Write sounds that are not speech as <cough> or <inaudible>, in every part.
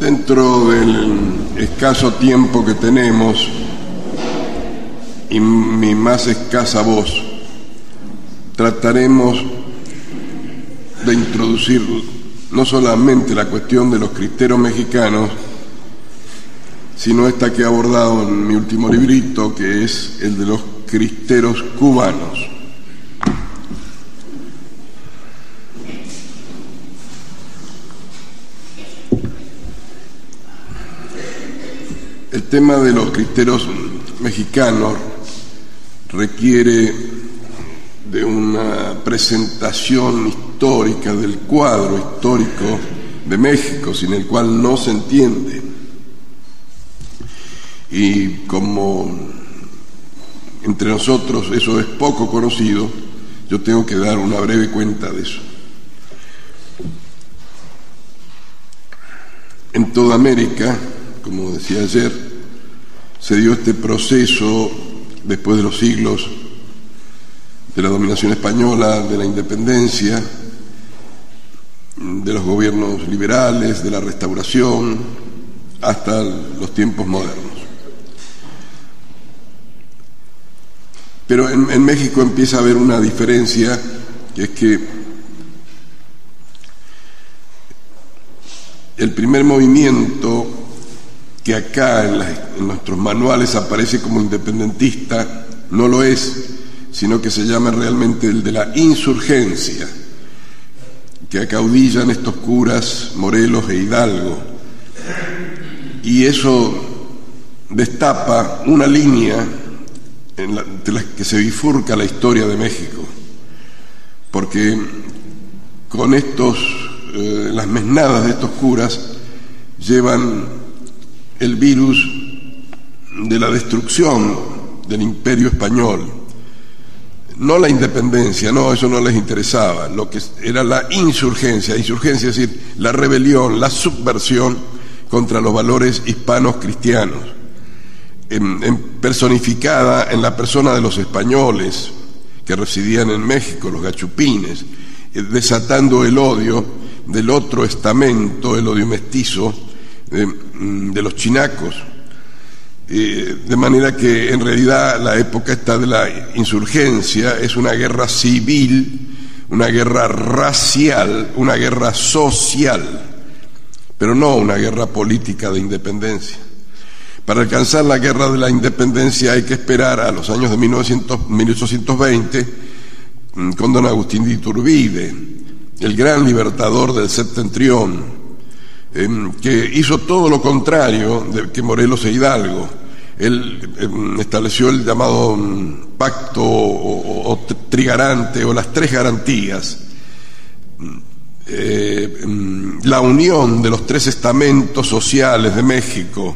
Dentro del escaso tiempo que tenemos y mi más escasa voz, trataremos de introducir no solamente la cuestión de los cristeros mexicanos, sino esta que he abordado en mi último librito, que es el de los cristeros cubanos. Tema de los cristeros mexicanos requiere de una presentación histórica del cuadro histórico de México, sin el cual no se entiende. Y como entre nosotros eso es poco conocido, yo tengo que dar una breve cuenta de eso. En toda América, como decía ayer, se dio este proceso después de los siglos de la dominación española, de la independencia, de los gobiernos liberales, de la restauración, hasta los tiempos modernos. Pero en, México empieza a haber una diferencia, que es que el primer movimiento que acá en nuestros manuales aparece como independentista no lo es, sino que se llama realmente el de la insurgencia, que acaudillan estos curas Morelos e Hidalgo. Y eso destapa una línea en la, que se bifurca la historia de México, porque con estos, eh, las mesnadas de estos curas llevan el virus de la destrucción del imperio español, no la independencia, no, eso no les interesaba, lo que era la insurgencia, insurgencia es decir, la rebelión, la subversión contra los valores hispanos cristianos, personificada en la persona de los españoles que residían en México, los gachupines, eh, desatando el odio del otro estamento, el odio mestizo mm, de los chinacos eh, de manera que en realidad la época está de la insurgencia es una guerra civil, una guerra racial, una guerra social, pero no una guerra política de independencia. Para alcanzar la guerra de la independencia hay que esperar a los años de 1820 mm, con don Agustín de Iturbide, el gran libertador del septentrión, Em, que hizo todo lo contrario de que Morelos e Hidalgo. Él em, estableció el llamado em, pacto o, trigarante o las tres garantías. Eh, la unión de los tres estamentos sociales de México,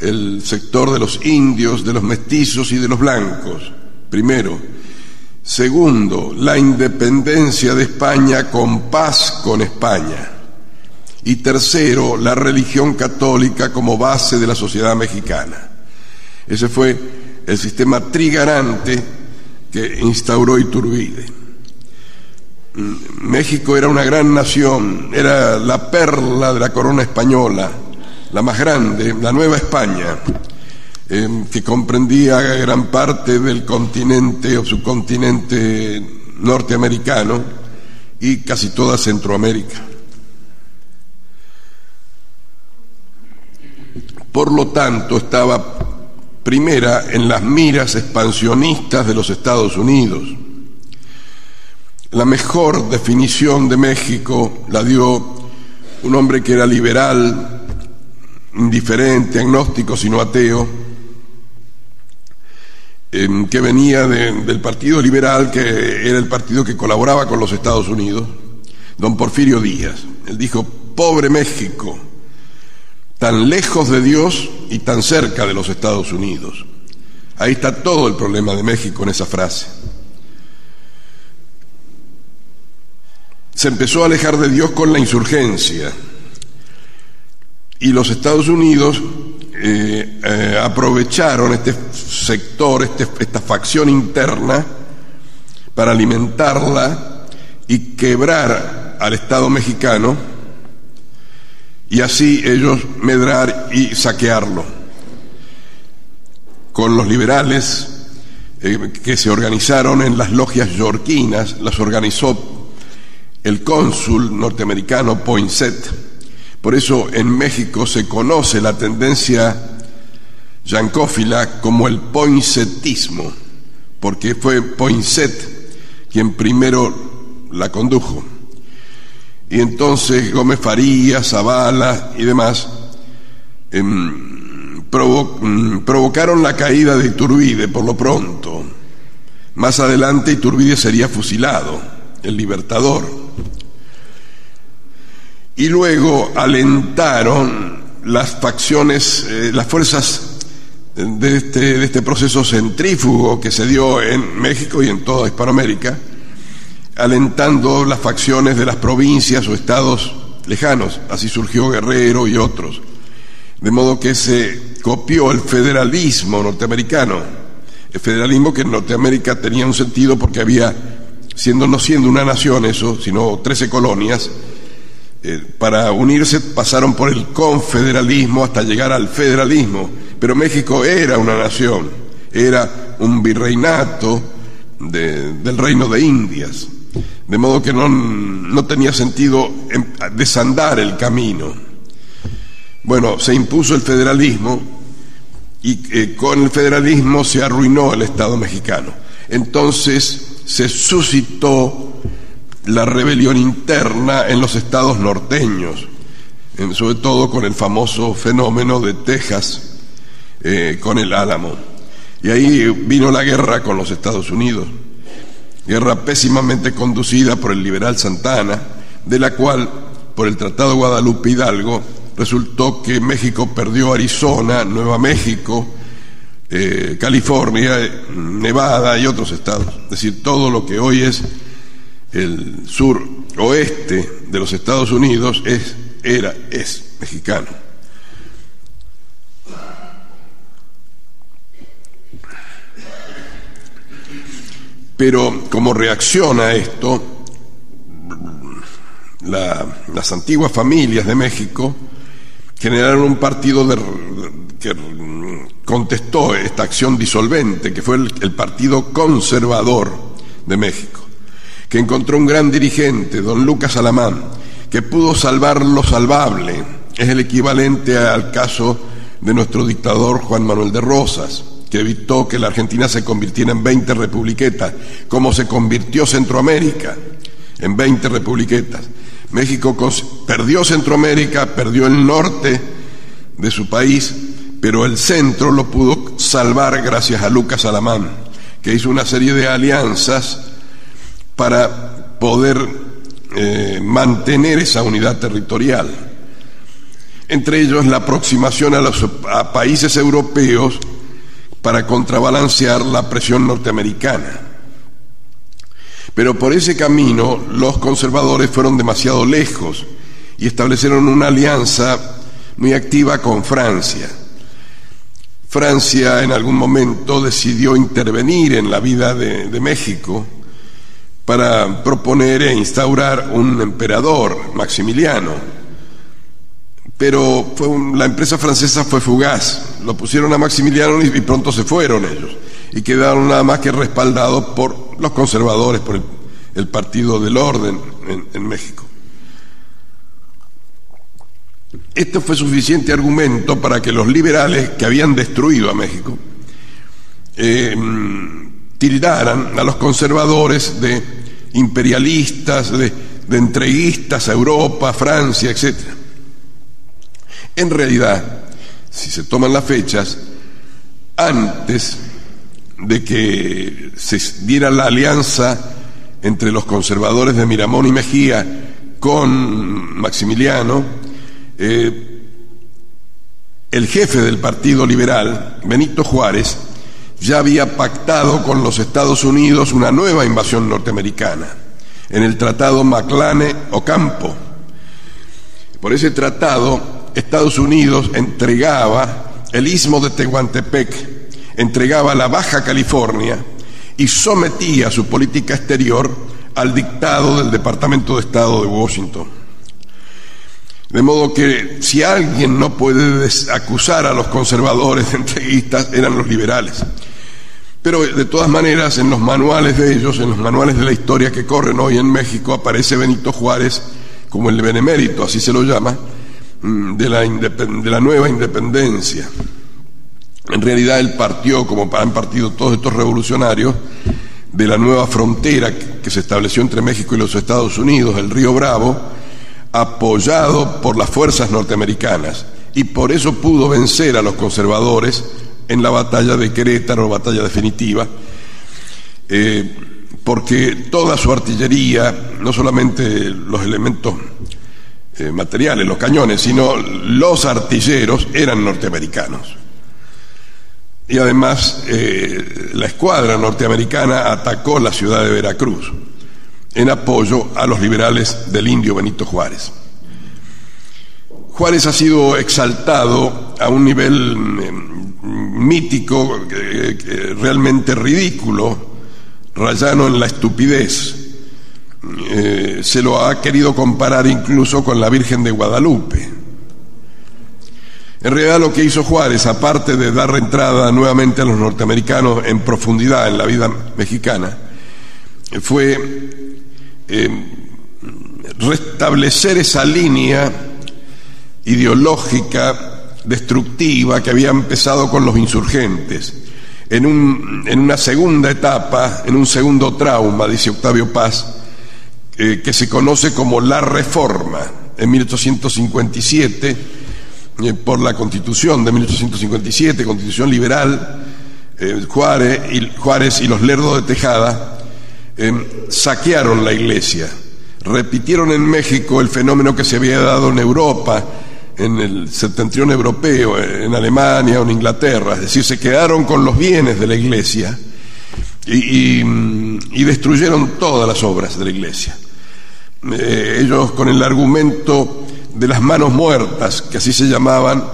el sector de los indios, de los mestizos y de los blancos, primero. Segundo, la independencia de España con paz con España. Y tercero, la religión católica como base de la sociedad mexicana. Ese fue el sistema trigarante que instauró Iturbide. Mm, México era una gran nación, era la perla de la corona española, la más grande, la Nueva España, eh, que comprendía gran parte del continente o subcontinente norteamericano y casi toda Centroamérica. Por lo tanto, estaba primera en las miras expansionistas de los Estados Unidos. La mejor definición de México la dio un hombre que era liberal, indiferente, agnóstico, sino ateo, em, que venía del Partido Liberal, que era el partido que colaboraba con los Estados Unidos, don Porfirio Díaz. Él dijo, pobre México, tan lejos de Dios y tan cerca de los Estados Unidos. Ahí está todo el problema de México en esa frase. Se empezó a alejar de Dios con la insurgencia y los Estados Unidos eh, eh, aprovecharon este sector, este, esta facción interna, para alimentarla y quebrar al Estado mexicano y así ellos medrar y saquearlo. Con los liberales eh, que se organizaron en las logias yorquinas, las organizó el cónsul norteamericano Poinsett. Por eso en México se conoce la tendencia yancófila como el poinsettismo, porque fue Poinsett quien primero la condujo. Y entonces Gómez Farías, Zavala y demás em, mm, provocaron la caída de Iturbide por lo pronto. Más adelante Iturbide sería fusilado, el libertador. Y luego alentaron las facciones, eh, las fuerzas de este, de este proceso centrífugo que se dio en México y en toda Hispanoamérica, alentando las facciones de las provincias o estados lejanos. Así surgió Guerrero y otros. De modo que se copió el federalismo norteamericano. El federalismo que en Norteamérica tenía un sentido porque había, siendo no siendo una nación eso, sino trece colonias, eh, para unirse pasaron por el confederalismo hasta llegar al federalismo. Pero México era una nación, era un virreinato del reino de Indias. De modo que no, tenía sentido em, desandar el camino. Bueno, se impuso el federalismo y eh, con el federalismo se arruinó el Estado mexicano. Entonces se suscitó la rebelión interna en los estados norteños, sobre todo con el famoso fenómeno de Texas, eh, con el Álamo. Y ahí vino la guerra con los Estados Unidos guerra pésimamente conducida por el liberal Santana, de la cual, por el Tratado Guadalupe Hidalgo, resultó que México perdió Arizona, Nueva México, eh, California, Nevada y otros estados. Es decir, todo lo que hoy es el sur oeste de los Estados Unidos es, era, es mexicano. Pero como reacción a esto, las antiguas familias de México generaron un partido que contestó esta acción disolvente, que fue el, Partido Conservador de México, que encontró un gran dirigente, don Lucas Alamán, que pudo salvar lo salvable. Es el equivalente al caso de nuestro dictador Juan Manuel de Rosas que evitó que la Argentina se convirtiera en 20 republiquetas, como se convirtió Centroamérica en 20 republiquetas. México perdió Centroamérica, perdió el norte de su país, pero el centro lo pudo salvar gracias a Lucas Alamán, que hizo una serie de alianzas para poder eh, mantener esa unidad territorial. Entre ellos la aproximación a los a países europeos para contrabalancear la presión norteamericana. Pero por ese camino los conservadores fueron demasiado lejos y establecieron una alianza muy activa con Francia. Francia en algún momento decidió intervenir en la vida de, México para proponer e instaurar un emperador, Maximiliano pero fue la empresa francesa fue fugaz. Lo pusieron a Maximiliano y, pronto se fueron ellos. Y quedaron nada más que respaldados por los conservadores, por el, Partido del Orden en, México. Este fue suficiente argumento para que los liberales que habían destruido a México eh, tildaran a los conservadores de imperialistas, de, de entreguistas a Europa, Francia, etcétera. En realidad, si se toman las fechas, antes de que se diera la alianza entre los conservadores de Miramón y Mejía con Maximiliano, eh, el jefe del Partido Liberal, Benito Juárez, ya había pactado con los Estados Unidos una nueva invasión norteamericana en el Tratado Maclane-Ocampo. Por ese tratado Estados Unidos entregaba el istmo de Tehuantepec, entregaba la Baja California y sometía su política exterior al dictado del Departamento de Estado de Washington. De modo que si alguien no puede acusar a los conservadores de <laughs> entreguistas, eran los liberales. Pero de todas maneras, en los manuales de ellos, en los manuales de la historia que corren hoy en México, aparece Benito Juárez como el benemérito, así se lo llama, de la, de la nueva independencia. En realidad él partió, como han partido todos estos revolucionarios, de la nueva frontera que se estableció entre México y los Estados Unidos, el río Bravo, apoyado por las fuerzas norteamericanas y por eso pudo vencer a los conservadores en la batalla de Querétaro, batalla definitiva, eh, porque toda su artillería, no solamente los elementos eh, materiales, los cañones, sino los artilleros eran norteamericanos. Y además eh, la escuadra norteamericana atacó la ciudad de Veracruz en apoyo a los liberales del indio Benito Juárez. Juárez ha sido exaltado a un nivel mm, mítico, realmente ridículo, rayano en la estupidez. Eh, se lo ha querido comparar incluso con la Virgen de Guadalupe. En realidad lo que hizo Juárez, aparte de dar entrada nuevamente a los norteamericanos en profundidad en la vida mexicana, fue eh, restablecer esa línea ideológica destructiva que había empezado con los insurgentes. En, un, en una segunda etapa, en un segundo trauma, dice Octavio Paz, eh, que se conoce como la reforma, en 1857, eh, por la constitución de 1857, constitución liberal, Juárez, y, Juárez y los Lerdos de Tejada, saquearon la iglesia, repitieron en México el fenómeno que se había dado en Europa, en el septentrión europeo, en Alemania o en Inglaterra, es decir, se quedaron con los bienes de la iglesia y, destruyeron todas las obras de la iglesia. Eh, ellos con el argumento de las manos muertas, que así se llamaban,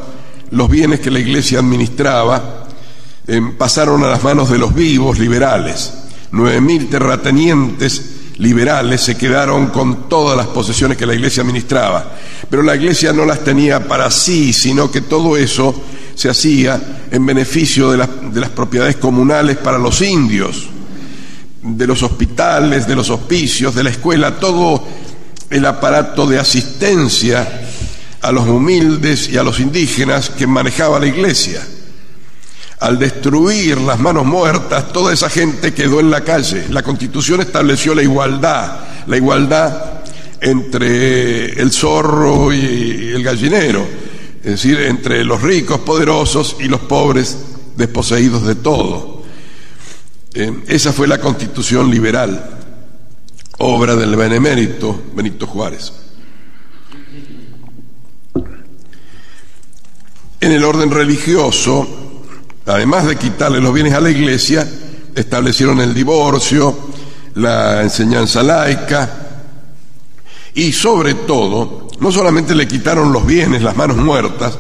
los bienes que la iglesia administraba, em, pasaron a las manos de los vivos liberales. 9.000 terratenientes liberales se quedaron con todas las posesiones que la iglesia administraba. Pero la iglesia no las tenía para sí, sino que todo eso se hacía en beneficio de, las propiedades comunales para los indios, de los hospitales, de los hospicios, de la escuela, todo el aparato de asistencia a los humildes y a los indígenas que manejaba la iglesia al destruir las manos muertas, toda esa gente quedó en la calle. La constitución estableció la igualdad, la igualdad entre el zorro y el gallinero, es decir, entre los ricos, poderosos y los pobres, desposeídos de todo. Eh, esa fue la constitución liberal, obra del benemérito Benito Juárez. En el orden religioso, además de quitarle los bienes a la iglesia, establecieron el divorcio, la enseñanza laica y sobre todo, no solamente le quitaron los bienes, las manos muertas,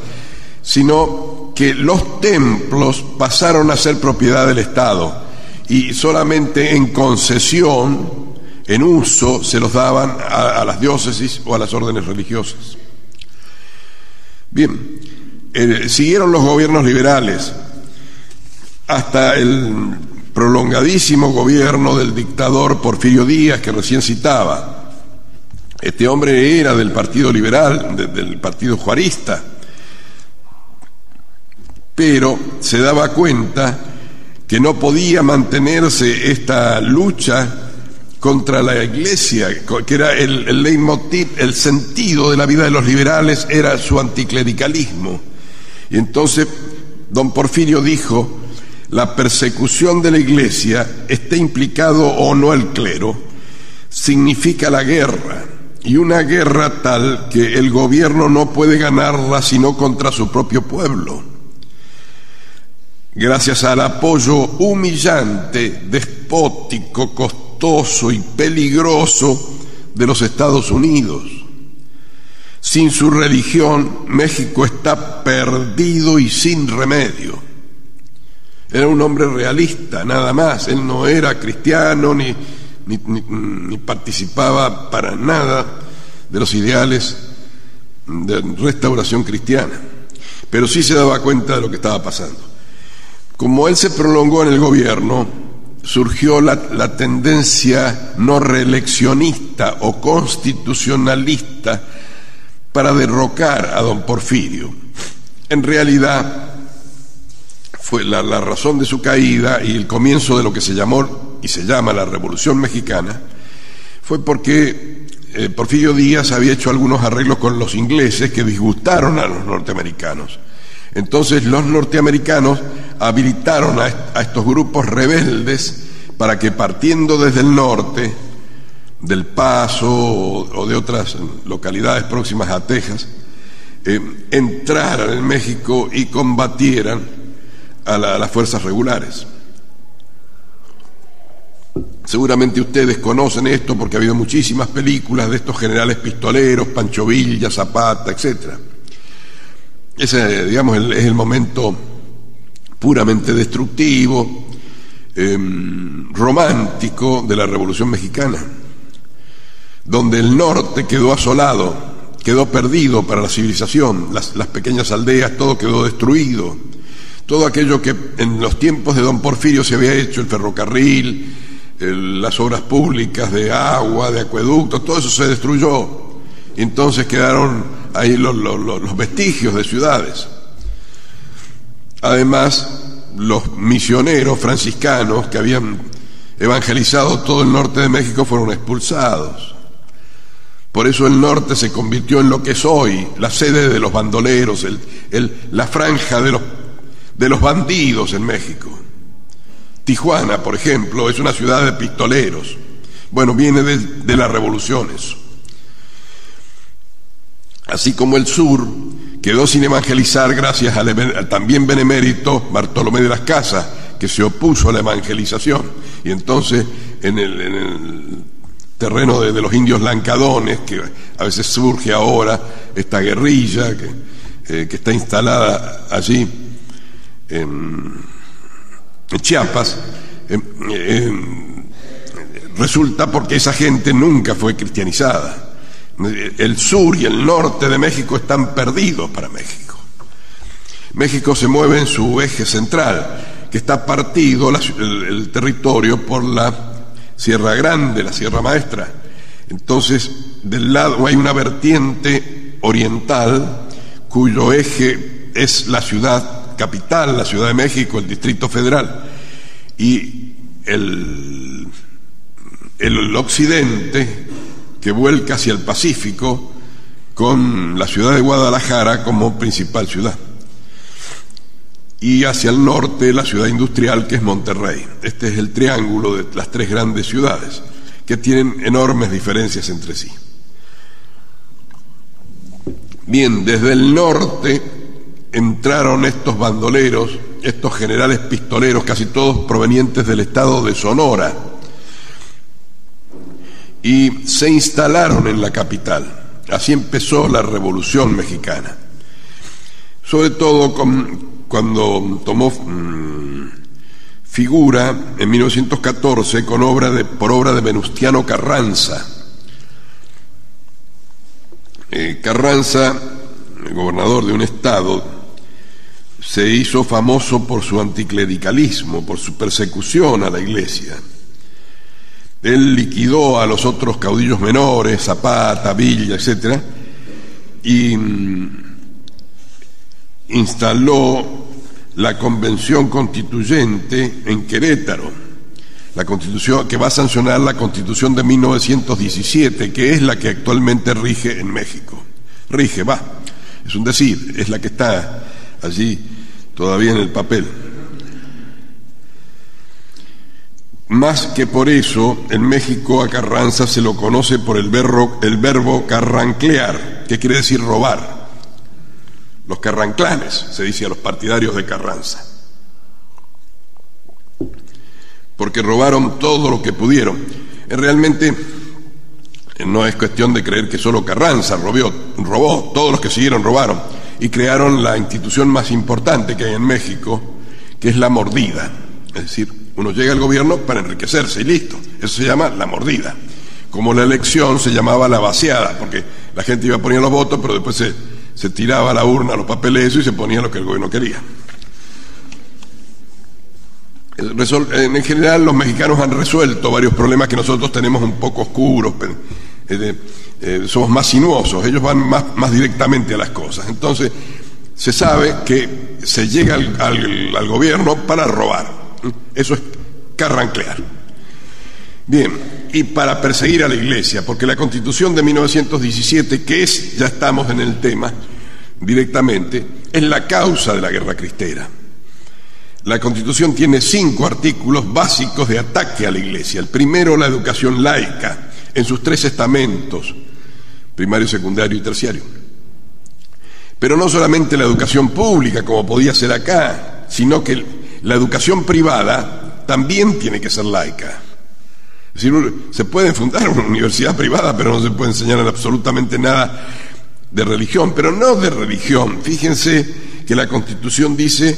sino que los templos pasaron a ser propiedad del Estado y solamente en concesión, en uso, se los daban a, las diócesis o a las órdenes religiosas. Bien, eh, siguieron los gobiernos liberales, hasta el prolongadísimo gobierno del dictador Porfirio Díaz que recién citaba. Este hombre era del Partido Liberal, del Partido Juarista, pero se daba cuenta que no podía mantenerse esta lucha contra la iglesia, que era el, el leitmotiv, el sentido de la vida de los liberales era su anticlericalismo. Y entonces don Porfirio dijo, la persecución de la iglesia, esté implicado o no el clero, significa la guerra, y una guerra tal que el gobierno no puede ganarla sino contra su propio pueblo. Gracias al apoyo humillante, despótico, costoso y peligroso de los Estados Unidos. Sin su religión, México está perdido y sin remedio. Era un hombre realista, nada más. Él no era cristiano ni, ni, participaba para nada de los ideales de restauración cristiana, pero sí se daba cuenta de lo que estaba pasando. Como él se prolongó en el gobierno, surgió la, tendencia no reeleccionista o constitucionalista para derrocar a don Porfirio. En realidad, fue la, la, razón de su caída y el comienzo de lo que se llamó y se llama la Revolución Mexicana, fue porque eh, Porfirio Díaz había hecho algunos arreglos con los ingleses que disgustaron a los norteamericanos. Entonces los norteamericanos habilitaron a, estos grupos rebeldes para que partiendo desde el norte, del Paso o, de otras localidades próximas a Texas, eh, entraran en México y combatieran a, a las fuerzas regulares. Seguramente ustedes conocen esto porque ha habido muchísimas películas de estos generales pistoleros, Pancho Villa, Zapata, etc. Ese, digamos, es el momento puramente destructivo, eh, romántico de la Revolución Mexicana, donde el norte quedó asolado, quedó perdido para la civilización, las, las pequeñas aldeas, todo quedó destruido, todo aquello que en los tiempos de don Porfirio se había hecho, el ferrocarril, las obras públicas de agua, de acueductos, todo eso se destruyó. Entonces quedaron ahí los, los, vestigios de ciudades. Además, los misioneros franciscanos que habían evangelizado todo el norte de México fueron expulsados. Por eso el norte se convirtió en lo que es hoy, la sede de los bandoleros, el, la franja de los, de los bandidos en México. Tijuana, por ejemplo, es una ciudad de pistoleros. Bueno, viene de, de las revoluciones. Así como el sur quedó sin evangelizar gracias al, también benemérito Bartolomé de las Casas, que se opuso a la evangelización. Y entonces, en el, en el terreno de, los indios lancadones, que a veces surge ahora esta guerrilla que, eh, que está instalada allí en, Chiapas, eh, eh, resulta porque esa gente nunca fue cristianizada el sur y el norte de México están perdidos para México. México se mueve en su eje central, que está partido el, territorio por la Sierra Grande, la Sierra Maestra. Entonces, del lado hay una vertiente oriental cuyo eje es la ciudad capital, la Ciudad de México, el Distrito Federal. Y el, el occidente que vuelca hacia el Pacífico con la ciudad de Guadalajara como principal ciudad. Y hacia el norte la ciudad industrial que es Monterrey. Este es el triángulo de las tres grandes ciudades que tienen enormes diferencias entre sí. Bien, desde el norte entraron estos bandoleros, estos generales pistoleros, casi todos provenientes del estado de Sonora, y se instalaron en la capital. Así empezó la Revolución Mexicana. Sobre todo cuando tomó mmm, figura en 1914 con obra de, por obra de Venustiano Carranza. Eh, Carranza, gobernador de un estado, se hizo famoso por su anticlericalismo, por su persecución a la iglesia. Él liquidó a los otros caudillos menores, Zapata, Villa, etc., y mm, instaló la convención constituyente en Querétaro, la constitución que va a sancionar la constitución de 1917, que es la que actualmente rige en México. Rige, va, es un decir, es la que está allí todavía en el papel. Más que por eso, en México a Carranza se lo conoce por el verbo, el verbo carranclear, que quiere decir robar. Los carranclanes, se dice a los partidarios de Carranza. Porque robaron todo lo que pudieron. Realmente no es cuestión de creer que solo Carranza robó, todos los que siguieron robaron y crearon la institución más importante que hay en México, que es la mordida. Es decir, uno llega al gobierno para enriquecerse y listo. Eso se llama la mordida. Como la elección se llamaba la vaciada, porque la gente iba a poner los votos, pero después se, se tiraba la urna los papeles y se ponía lo que el gobierno quería. En general los mexicanos han resuelto varios problemas que nosotros tenemos un poco oscuros, eh, eh, somos más sinuosos, ellos van más, más, directamente a las cosas. Entonces, se sabe que se llega al, gobierno para robar. Eso es carranclear. Bien, y para perseguir a la iglesia, porque la constitución de 1917, que es, ya estamos en el tema directamente, es la causa de la guerra cristera. La Constitución tiene cinco artículos básicos de ataque a la Iglesia. El primero, la educación laica, en sus tres estamentos, primario, secundario y terciario. Pero no solamente la educación pública, como podía ser acá, sino que la educación privada también tiene que ser laica. Es decir, se puede fundar una universidad privada, pero no se puede enseñar absolutamente nada de religión, pero no de religión. Fíjense que la Constitución dice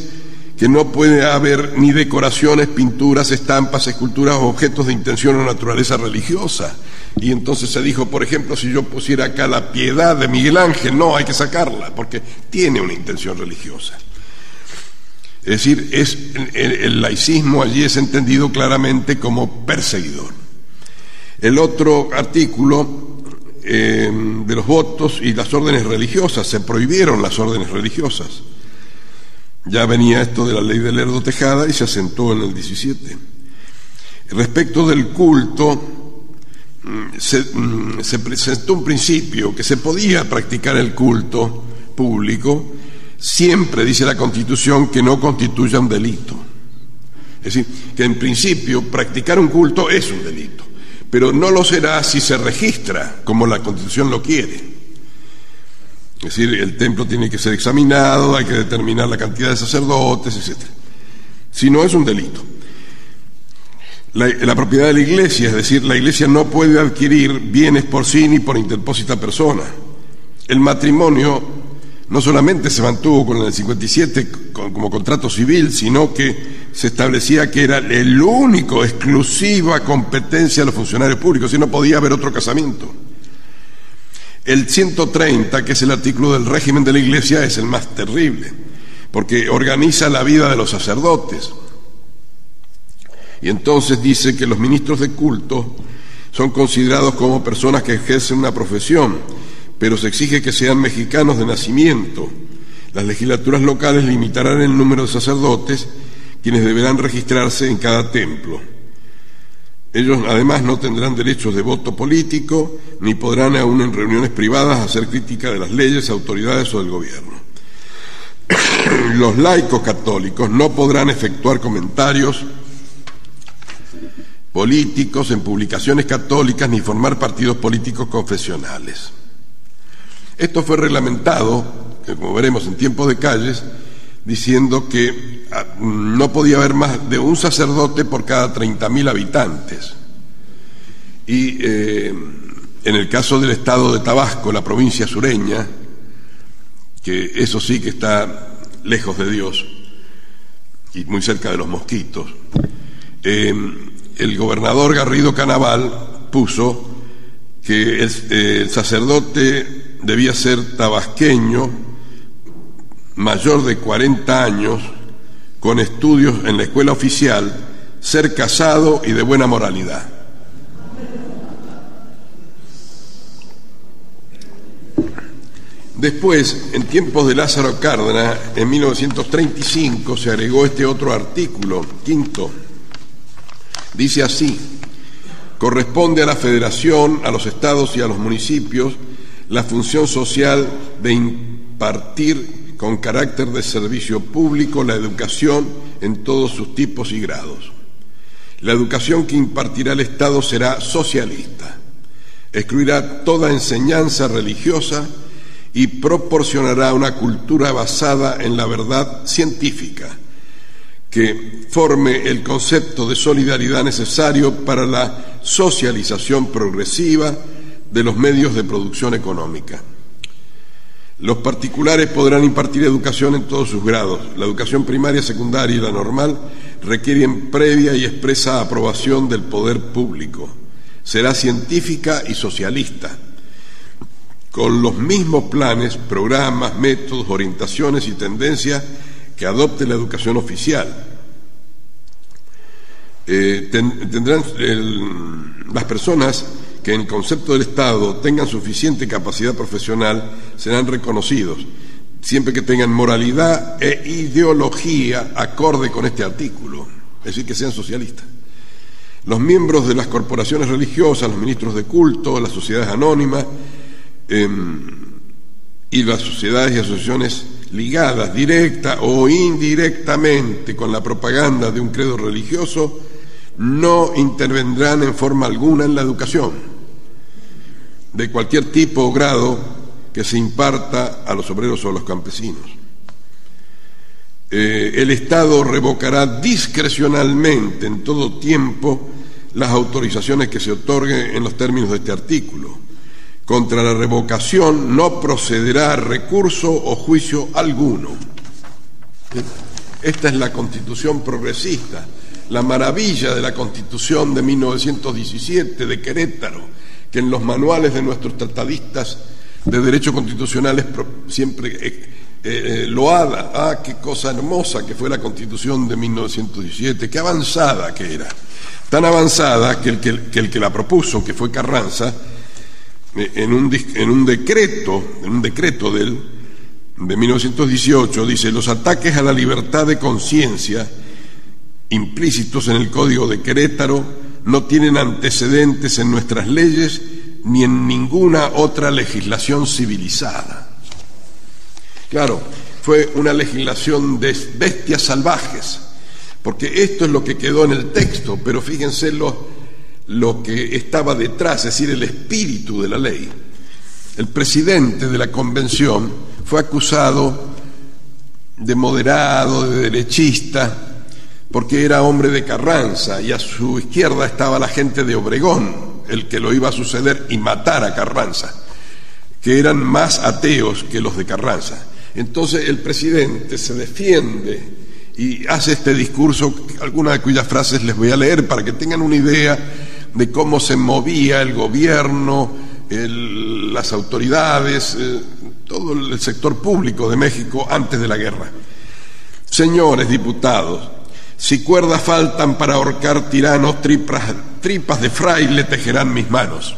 que no puede haber ni decoraciones, pinturas, estampas, esculturas o objetos de intención o naturaleza religiosa. Y entonces se dijo, por ejemplo, si yo pusiera acá la piedad de Miguel Ángel, no, hay que sacarla, porque tiene una intención religiosa. Es decir, es, el, laicismo allí es entendido claramente como perseguidor. El otro artículo eh, de los votos y las órdenes religiosas, se prohibieron las órdenes religiosas. Ya venía esto de la ley de Lerdo Tejada y se asentó en el 17. Respecto del culto, mm, mm, se, presentó un principio que se podía practicar el culto público, siempre dice la Constitución que no constituya un delito. Es decir, que en principio practicar un culto es un delito, pero no lo será si se registra como la Constitución lo quiere. Es decir, el templo tiene que ser examinado, hay que determinar la cantidad de sacerdotes, etc. Si no, es un delito. La, propiedad de la iglesia, es decir, la iglesia no puede adquirir bienes por sí ni por interpósita persona. El matrimonio no solamente se mantuvo con el 57 como contrato civil, sino que se establecía que era el único, exclusiva competencia de los funcionarios públicos, y no podía haber otro casamiento. El 130, que es el artículo del régimen de la Iglesia, es el más terrible, porque organiza la vida de los sacerdotes. Y entonces dice que los ministros de culto son considerados como personas que ejercen una profesión, pero se exige que sean mexicanos de nacimiento. Las legislaturas locales limitarán el número de sacerdotes, quienes deberán registrarse en cada templo. Ellos además no tendrán derechos de voto político ni podrán aún en reuniones privadas hacer crítica de las leyes, autoridades o del gobierno. <coughs> Los laicos católicos no podrán efectuar comentarios políticos en publicaciones católicas ni formar partidos políticos confesionales. Esto fue reglamentado, como veremos en tiempos de calles, diciendo que ah, no podía haber más de un sacerdote por cada 30.000 habitantes. Y eh, en el caso del estado de Tabasco, la provincia sureña, que eso sí que está lejos de Dios y muy cerca de los mosquitos, eh, el gobernador Garrido Canaval puso que el sacerdote debía ser tabasqueño, mayor de 40 años, con estudios en la escuela oficial, ser casado y de buena moralidad. Después, en tiempos de Lázaro Cárdenas, en 1935 se agregó este otro artículo, quinto. Dice así, corresponde a la federación, a los estados y a los municipios la función social de impartir con carácter de servicio público la educación en todos sus tipos y grados. La educación que impartirá el Estado será socialista, excluirá toda enseñanza religiosa y proporcionará una cultura basada en la verdad científica que forme el concepto de solidaridad necesario para la socialización progresiva de los medios de producción económica. Los particulares podrán impartir educación en todos sus grados. La educación primaria, secundaria y la normal requieren previa y expresa aprobación del poder público. Será científica y socialista. con los mismos planes, programas, métodos, orientaciones y tendencias que adopte la educación oficial. Eh, tendrán las personas que en el concepto del Estado tengan suficiente capacidad profesional serán reconocidos, siempre que tengan moralidad e ideología acorde con este artículo, es decir, que sean socialistas. Los miembros de las corporaciones religiosas, los ministros de culto, las sociedades anónimas em, y las sociedades y asociaciones ligadas directa o indirectamente con la propaganda de un credo religioso no intervendrán en forma alguna en la educación de cualquier tipo o grado que se imparta a los obreros o a los campesinos. Eh, el Estado revocará discrecionalmente en todo tiempo las autorizaciones que se otorguen en los términos de este artículo. Contra la revocación no procederá recurso o juicio alguno. Esta es la constitución progresista, la maravilla de la constitución de 1917 de Querétaro, que en los manuales de nuestros tratadistas de derecho constitucionales siempre eh, eh, eh, loada. Ah, qué cosa hermosa que fue la constitución de 1917, qué avanzada que era. Tan avanzada que el que, el que la propuso, que fue Carranza, en un, en un decreto, en un decreto de de 1918, dice, los ataques a la libertad de conciencia implícitos en el Código de Querétaro no tienen antecedentes en nuestras leyes ni en ninguna otra legislación civilizada. Claro, fue una legislación de bestias salvajes, porque esto es lo que quedó en el texto, pero fíjense lo, lo que estaba detrás, es decir, el espíritu de la ley. El presidente de la convención fue acusado de moderado, de derechista, porque era hombre de Carranza y a su izquierda estaba la gente de Obregón, el que lo iba a suceder y matar a Carranza, que eran más ateos que los de Carranza. Entonces el presidente se defiende y hace este discurso, algunas de cuyas frases les voy a leer para que tengan una idea de cómo se movía el gobierno, las autoridades, eh, todo el sector público de México antes de la guerra. Señores diputados, si cuerdas faltan para ahorcar tiranos, tripas, de fraile tejerán mis manos.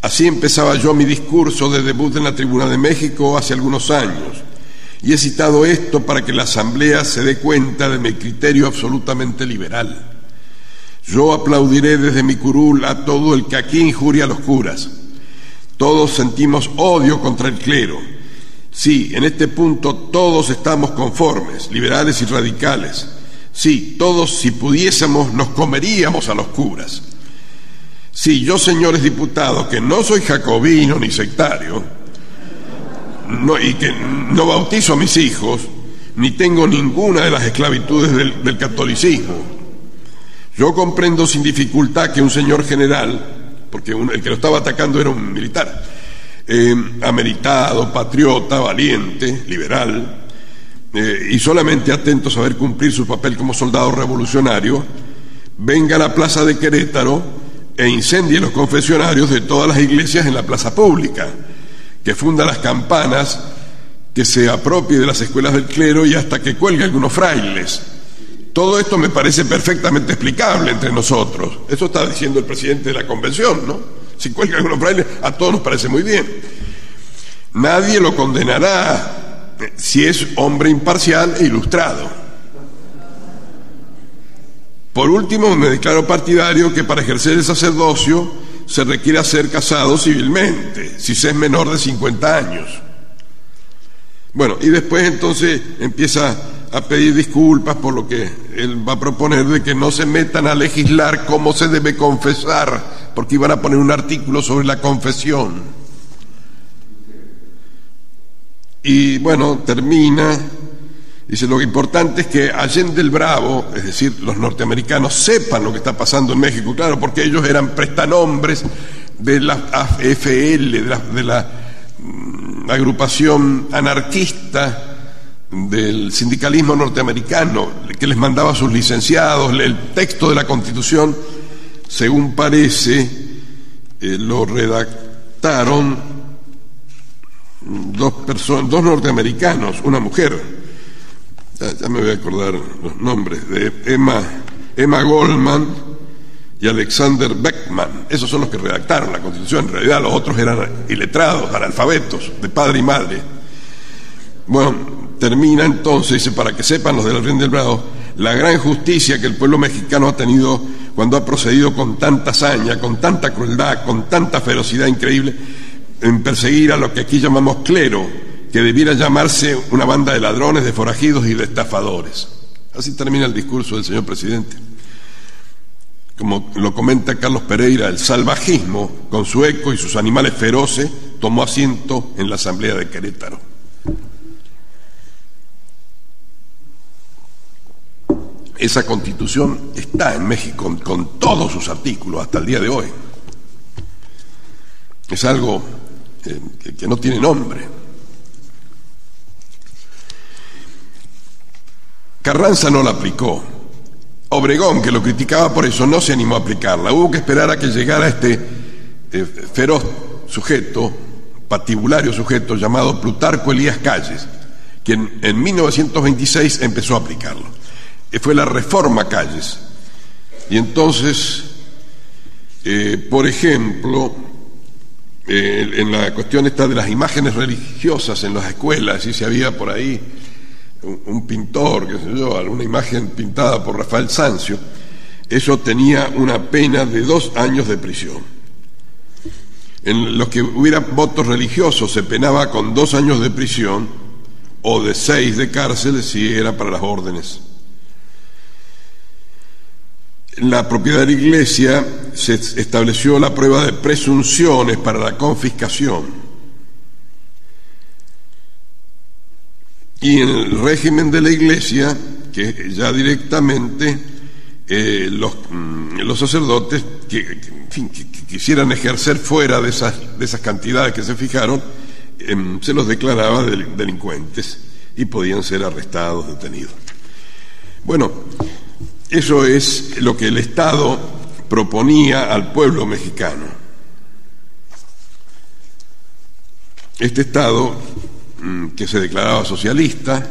Así empezaba yo mi discurso de debut en la Tribuna de México hace algunos años. Y he citado esto para que la Asamblea se dé cuenta de mi criterio absolutamente liberal. Yo aplaudiré desde mi curul a todo el que aquí injuria a los curas. Todos sentimos odio contra el clero. Sí, en este punto todos estamos conformes, liberales y radicales. Sí, todos si pudiésemos nos comeríamos a los curas. Sí, yo, señores diputados, que no soy jacobino ni sectario, y que no bautizo a mis hijos, ni tengo ninguna de las esclavitudes del, catolicismo. Yo comprendo sin dificultad que un señor general, porque el que lo estaba atacando era un militar, eh, ameritado, patriota, valiente, liberal, eh, y solamente atento a saber cumplir su papel como soldado revolucionario, venga a la plaza de Querétaro e incendie los confesionarios de todas las iglesias en la plaza pública, que funda las campanas, que se apropie de las escuelas del clero y hasta que cuelgue algunos frailes. Todo esto me parece perfectamente explicable entre nosotros. Eso está diciendo el presidente de la convención, ¿no? Si cuelga algunos frailes, a todos nos parece muy bien. Nadie lo condenará si es hombre imparcial e ilustrado. Por último, me declaro partidario que para ejercer el sacerdocio se requiere ser casado civilmente, si se es menor de 50 años. Bueno, y después entonces empieza a pedir disculpas por lo que él va a proponer de que no se metan a legislar cómo se debe confesar, porque iban a poner un artículo sobre la confesión. Y bueno, termina, dice, lo importante es que Allende el Bravo, es decir, los norteamericanos sepan lo que está pasando en México, claro, porque ellos eran prestanombres de la AFL, de la, mm, agrupación anarquista del sindicalismo norteamericano, que les mandaba a sus licenciados el texto de la Constitución, según parece, eh, lo redactaron dos personas, dos norteamericanos, una mujer, ya, me voy a acordar los nombres, de Emma, Emma Goldman y Alexander Beckman. Esos son los que redactaron la Constitución. En realidad los otros eran iletrados, analfabetos, de padre y madre. Bueno, termina entonces, para que sepan los de la del Bravo, la gran justicia que el pueblo mexicano ha tenido cuando ha procedido con tanta hazaña, con tanta crueldad, con tanta ferocidad increíble en perseguir a lo que aquí llamamos clero, que debiera llamarse una banda de ladrones, de forajidos y de estafadores. Así termina el discurso del señor presidente. Como lo comenta Carlos Pereira, el salvajismo, con su eco y sus animales feroces, tomó asiento en la Asamblea de Querétaro. Esa constitución está en México con, todos sus artículos hasta el día de hoy. Es algo que no tiene nombre. Carranza no la aplicó. Obregón, que lo criticaba por eso, no se animó a aplicarla. Hubo que esperar a que llegara este eh, feroz sujeto, patibulario sujeto, llamado Plutarco Elías Calles, quien en 1926 empezó a aplicarlo. Eh, fue la reforma Calles. Y entonces, eh, por ejemplo, en la cuestión esta de las imágenes religiosas en las escuelas, y si había por ahí un, pintor, qué sé yo, alguna imagen pintada por Rafael Sancio, eso tenía una pena de dos años de prisión. En los que hubiera votos religiosos se penaba con dos años de prisión o de seis de cárcel si era para las órdenes. La propiedad de la iglesia se estableció la prueba de presunciones para la confiscación Y en el régimen de la Iglesia, que ya directamente eh, mm, los, sacerdotes que, quisieran ejercer fuera de esas, de esas cantidades que se fijaron, em, se los declaraba delincuentes y podían ser arrestados, detenidos. Bueno, eso es lo que el Estado proponía al pueblo mexicano. Este Estado Mm, que se declaraba socialista,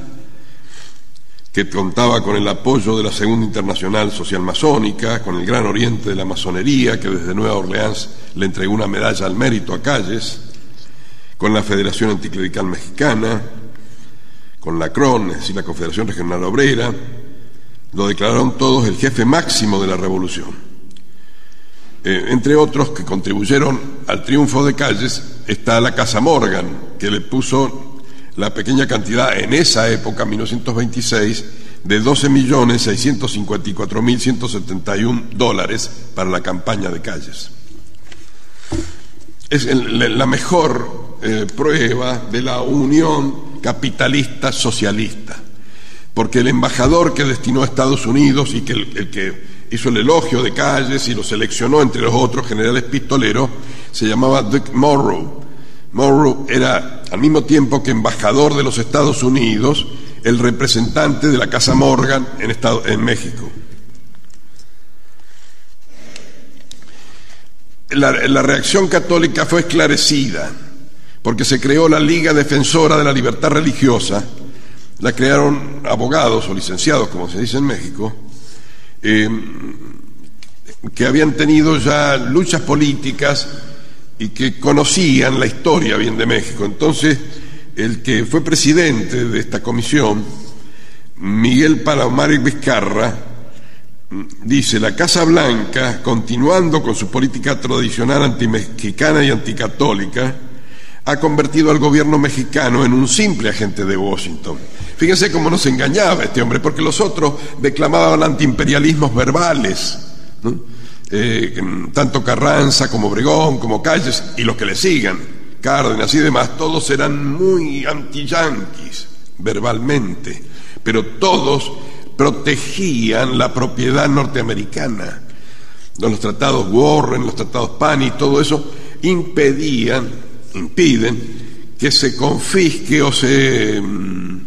que contaba con el apoyo de la Segunda Internacional Social Masónica, con el Gran Oriente de la Masonería, que desde Nueva Orleans le entregó una medalla al mérito a Calles, con la Federación Anticlerical Mexicana, con la CRON, es decir, la Confederación Regional Obrera, lo declararon todos el jefe máximo de la revolución. Eh, entre otros que contribuyeron al triunfo de Calles está la Casa Morgan, que le puso la pequeña cantidad en esa época, 1926, de 12.654.171 dólares para la campaña de calles. Es la mejor eh, prueba de la unión capitalista socialista, porque el embajador que destinó a Estados Unidos y que el, que hizo el elogio de calles y lo seleccionó entre los otros generales pistoleros, se llamaba Dick Morrow. Morrow era al mismo tiempo que embajador de los Estados Unidos, el representante de la Casa Morgan en, en México. La, la reacción católica fue esclarecida, porque se creó la Liga Defensora de la Libertad Religiosa, la crearon abogados o licenciados, como se dice en México, eh, que habían tenido ya luchas políticas y que conocían la historia bien de México. Entonces, el que fue presidente de esta comisión, Miguel Palomar y Vizcarra, dice, la Casa Blanca, continuando con su política tradicional antimexicana y anticatólica, ha convertido al gobierno mexicano en un simple agente de Washington. Fíjense cómo nos engañaba este hombre, porque los otros declamaban antiimperialismos verbales. Eh, tanto Carranza como Obregón, como Calles y los que le sigan, Cárdenas y demás, todos eran muy anti-yanquis verbalmente, pero todos protegían la propiedad norteamericana. Los tratados Warren, los tratados Pani, todo eso impedían, impiden que se confisque o se mm,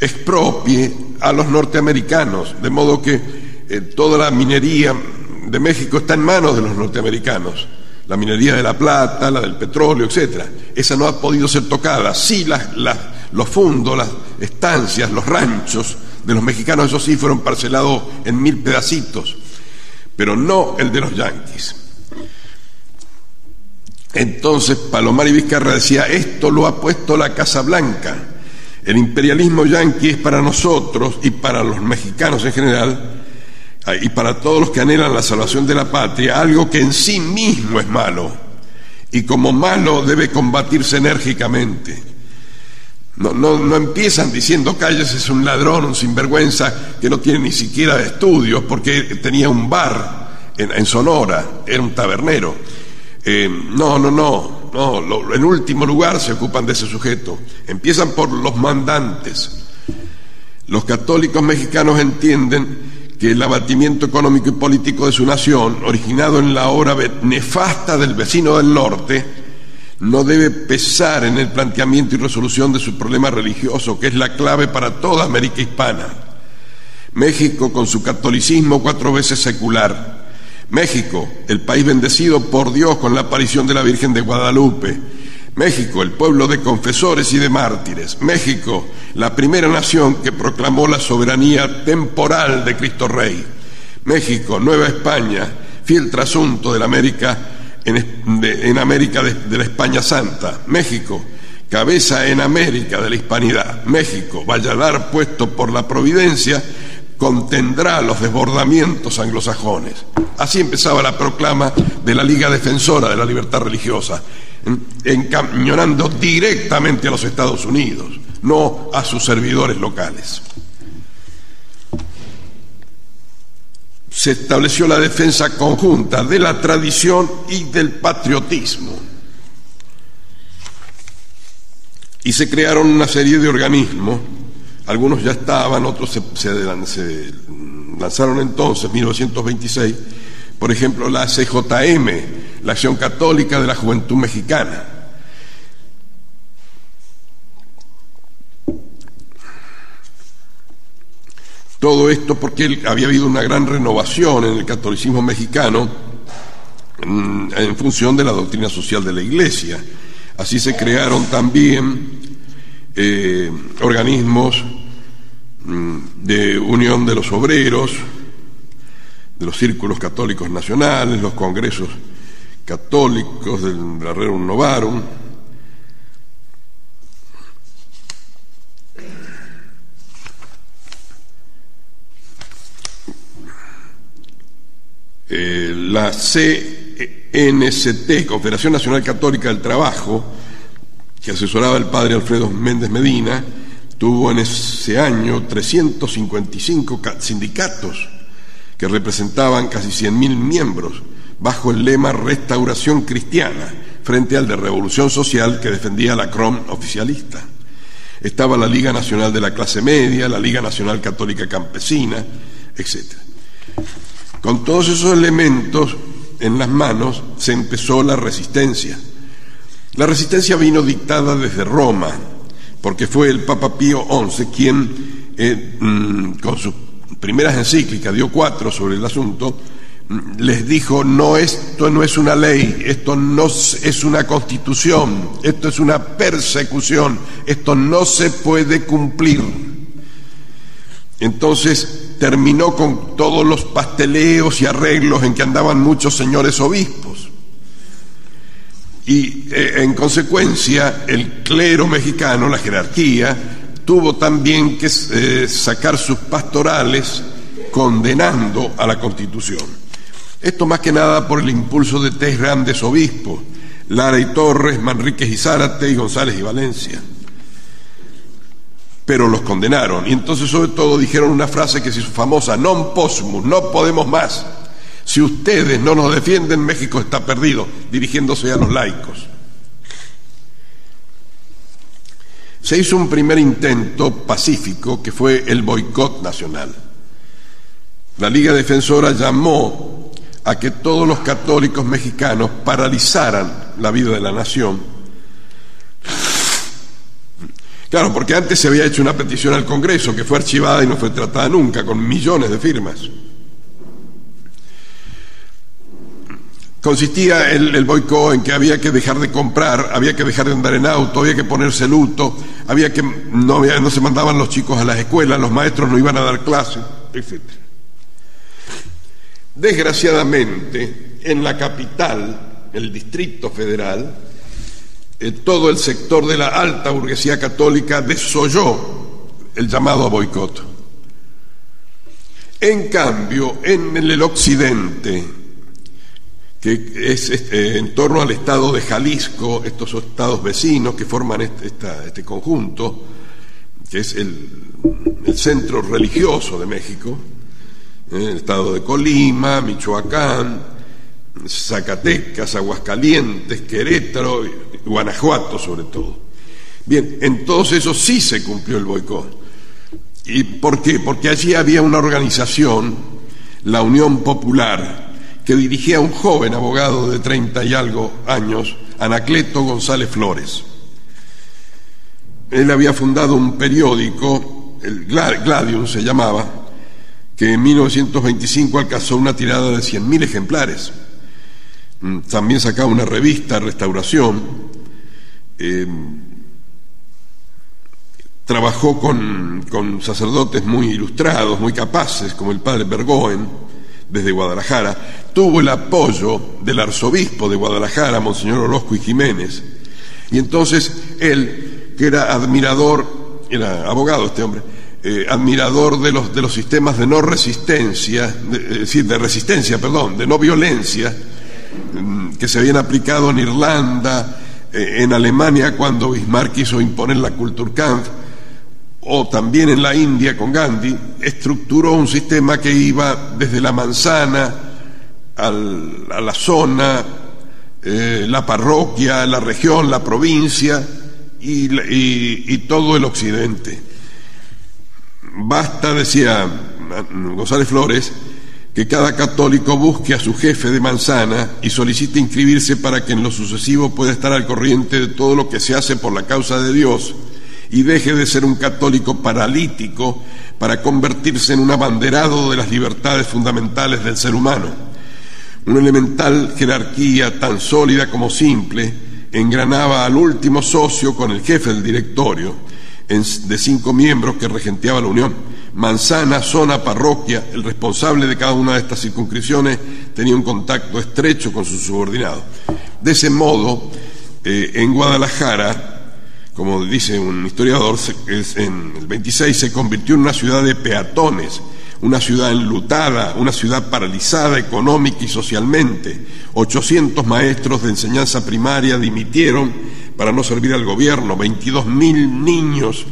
expropie a los norteamericanos, de modo que eh, toda la minería de México está en manos de los norteamericanos. la minería de la plata, la del petróleo, etc. Esa no ha podido ser tocada. Sí, los fondos, las estancias, los ranchos de los mexicanos, esos sí fueron parcelados en mil pedacitos, pero no el de los yanquis. Entonces Palomar y Vizcarra decía, esto lo ha puesto la Casa Blanca. El imperialismo yanqui es para nosotros y para los mexicanos en general Ah, y para todos los que anhelan la salvación de la patria, algo que en sí mismo es malo y como malo debe combatirse enérgicamente. No, no, empiezan diciendo Calles es un ladrón, un sinvergüenza que no tiene ni siquiera estudios porque tenía un bar en, Sonora, era un tabernero. Eh, no, no, no, no, en último lugar se ocupan de ese sujeto. Empiezan por los mandantes. Los católicos mexicanos entienden que el abatimiento económico y político de su nación, originado en la obra nefasta del vecino del norte, no debe pesar en el planteamiento y resolución de su problema religioso, que es la clave para toda América hispana. México, con su catolicismo cuatro veces secular. México, el país bendecido por Dios con la aparición de la Virgen de Guadalupe, México, el pueblo de confesores y de mártires. México, la primera nación que proclamó la soberanía temporal de Cristo Rey. México, Nueva España, fiel trasunto de la América en, América de, de la España Santa. México, cabeza en América de la hispanidad. México, Valladar puesto por la providencia, contendrá los desbordamientos anglosajones. Así empezaba la proclama de la Liga Defensora de la Libertad Religiosa encañonando directamente a los Estados Unidos, no a sus servidores locales. Se estableció la defensa conjunta de la tradición y del patriotismo. Y se crearon una serie de organismos, algunos ya estaban, otros se, lanzaron entonces, 1926, por ejemplo, la CJM, la Acción Católica de la Juventud Mexicana. Todo esto porque había habido una gran renovación en el catolicismo mexicano mm, en función de la doctrina social de la Iglesia. Así se crearon también eh, organismos de unión de los obreros, de los círculos católicos nacionales, los congresos católicos del Rerum Novarum, eh, la CNCT, Confederación Nacional Católica del Trabajo, que asesoraba el padre Alfredo Méndez Medina, tuvo en ese año 355 sindicatos que representaban casi 100.000 miembros, bajo el lema Restauración Cristiana, frente al de Revolución Social que defendía la CROM oficialista. Estaba la Liga Nacional de la Clase Media, la Liga Nacional Católica Campesina, etc. Con todos esos elementos en las manos se empezó la resistencia. La resistencia vino dictada desde Roma, porque fue el Papa Pío XI quien, eh, mm, con sus primeras encíclicas, dio cuatro sobre el asunto, les dijo, no, esto no es una ley, esto no es una constitución, esto es una persecución, esto no se puede cumplir. Entonces terminó con todos los pasteleos y arreglos en que andaban muchos señores obispos. Y eh, en consecuencia el clero mexicano, la jerarquía, tuvo también que eh, sacar sus pastorales condenando a la Constitución. Esto más que nada por el impulso de tres grandes obispos, Lara y Torres, Manríquez y Zárate y González y Valencia. Pero los condenaron y entonces sobre todo dijeron una frase que se hizo famosa, non possumus, no podemos más. Si ustedes no nos defienden, México está perdido, dirigiéndose a los laicos. Se hizo un primer intento pacífico que fue el boicot nacional. La Liga Defensora llamó a que todos los católicos mexicanos paralizaran la vida de la nación. Claro, porque antes se había hecho una petición al Congreso que fue archivada y no fue tratada nunca, con millones de firmas. Consistía el, el boicot en que había que dejar de comprar, había que dejar de andar en auto, había que ponerse luto, había que no, había, no se mandaban los chicos a las escuelas, los maestros no iban a dar clases, etc. Desgraciadamente, en la capital, el Distrito Federal, eh, todo el sector de la alta burguesía católica desoyó el llamado a boicot. En cambio, en el occidente, que es este, en torno al estado de Jalisco, estos estados vecinos que forman este, este conjunto, que es el, centro religioso de México, ¿eh? el estado de Colima, Michoacán, Zacatecas, Aguascalientes, Querétaro, Guanajuato sobre todo. Bien, en todos esos sí se cumplió el boicot. ¿Y por qué? Porque allí había una organización, la Unión Popular, que dirigía a un joven abogado de treinta y algo años, Anacleto González Flores. Él había fundado un periódico, el Gladium se llamaba, que en 1925 alcanzó una tirada de 100.000 ejemplares. Mm, también sacaba una revista, Restauración. Eh, trabajó con, con, sacerdotes muy ilustrados, muy capaces, como el padre Bergoen desde Guadalajara, tuvo el apoyo del arzobispo de Guadalajara, Monseñor Orozco y Jiménez. Y entonces él, que era admirador, era abogado este hombre, eh, admirador de los, de los sistemas de no resistencia, es decir, de resistencia, perdón, de no violencia, mm, que se habían aplicado en Irlanda, eh, en Alemania cuando Bismarck quiso imponer la Kulturkampf, o también en la India con Gandhi, estructuró un sistema que iba desde la manzana a la zona, eh, la parroquia, la región, la provincia y, todo el occidente. Basta, decía González Flores, que cada católico busque a su jefe de manzana y solicite inscribirse para que en lo sucesivo pueda estar al corriente de todo lo que se hace por la causa de Dios y deje de ser un católico paralítico para convertirse en un abanderado de las libertades fundamentales del ser humano. Una elemental jerarquía tan sólida como simple engranaba al último socio con el jefe del directorio de cinco miembros que regenteaba la Unión. Manzana, zona, parroquia, el responsable de cada una de estas circunscripciones tenía un contacto estrecho con su subordinado. De ese modo, eh, en Guadalajara, como dice un historiador, en el 26 se convirtió en una ciudad de peatones, una ciudad enlutada, una ciudad paralizada económica y socialmente. 800 maestros de enseñanza primaria dimitieron para no servir al gobierno, 22 mil niños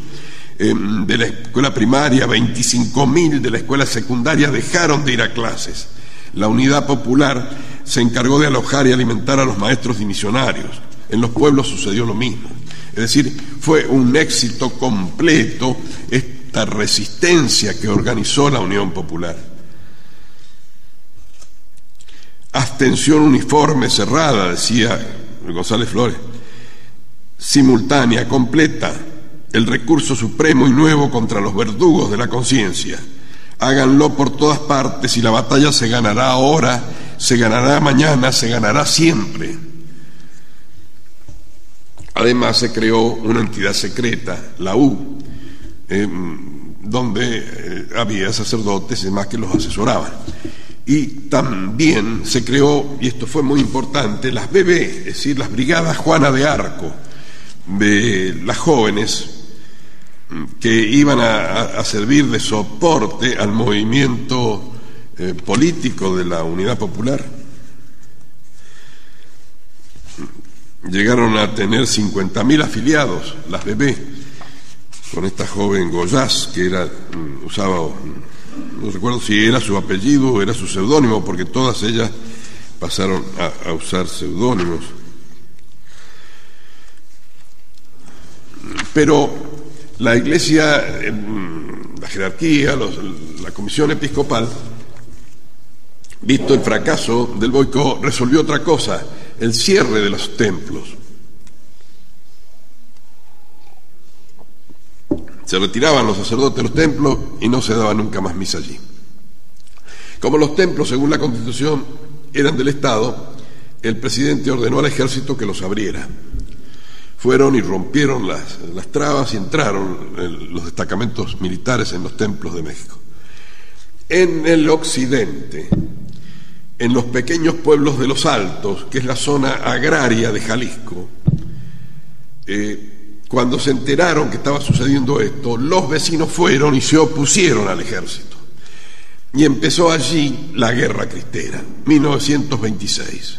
em, de la escuela primaria, 25 mil de la escuela secundaria dejaron de ir a clases. La unidad popular se encargó de alojar y alimentar a los maestros dimisionarios. En los pueblos sucedió lo mismo. Es decir, fue un éxito completo esta resistencia que organizó la Unión Popular. Abstención uniforme, cerrada, decía González Flores, simultánea, completa, el recurso supremo y nuevo contra los verdugos de la conciencia. Háganlo por todas partes y la batalla se ganará ahora, se ganará mañana, se ganará siempre. Además se creó una entidad secreta, la U, eh, donde eh, había sacerdotes y demás que los asesoraban. Y también se creó, y esto fue muy importante, las BB, es decir, las Brigadas Juana de Arco, de las jóvenes que iban a, servir de soporte al movimiento eh, político de la Unidad Popular. Llegaron a tener 50.000 afiliados, las bebés, con esta joven Goyás, que era, mm, usaba, mm, no recuerdo si era su apellido o era su seudónimo, porque todas ellas pasaron a, usar seudónimos. Pero la iglesia, mm, la jerarquía, la comisión episcopal, visto el fracaso del boicot, resolvió otra cosa el cierre de los templos. Se retiraban los sacerdotes de los templos y no se daba nunca más misa allí. Como los templos, según la Constitución, eran del Estado, el presidente ordenó al ejército que los abriera. Fueron y rompieron las, las trabas y entraron los destacamentos militares en los templos de México. En el occidente, en los pequeños pueblos de los Altos, que es la zona agraria de Jalisco, eh, cuando se enteraron que estaba sucediendo esto, los vecinos fueron y se opusieron al ejército. Y empezó allí la guerra cristera, 1926.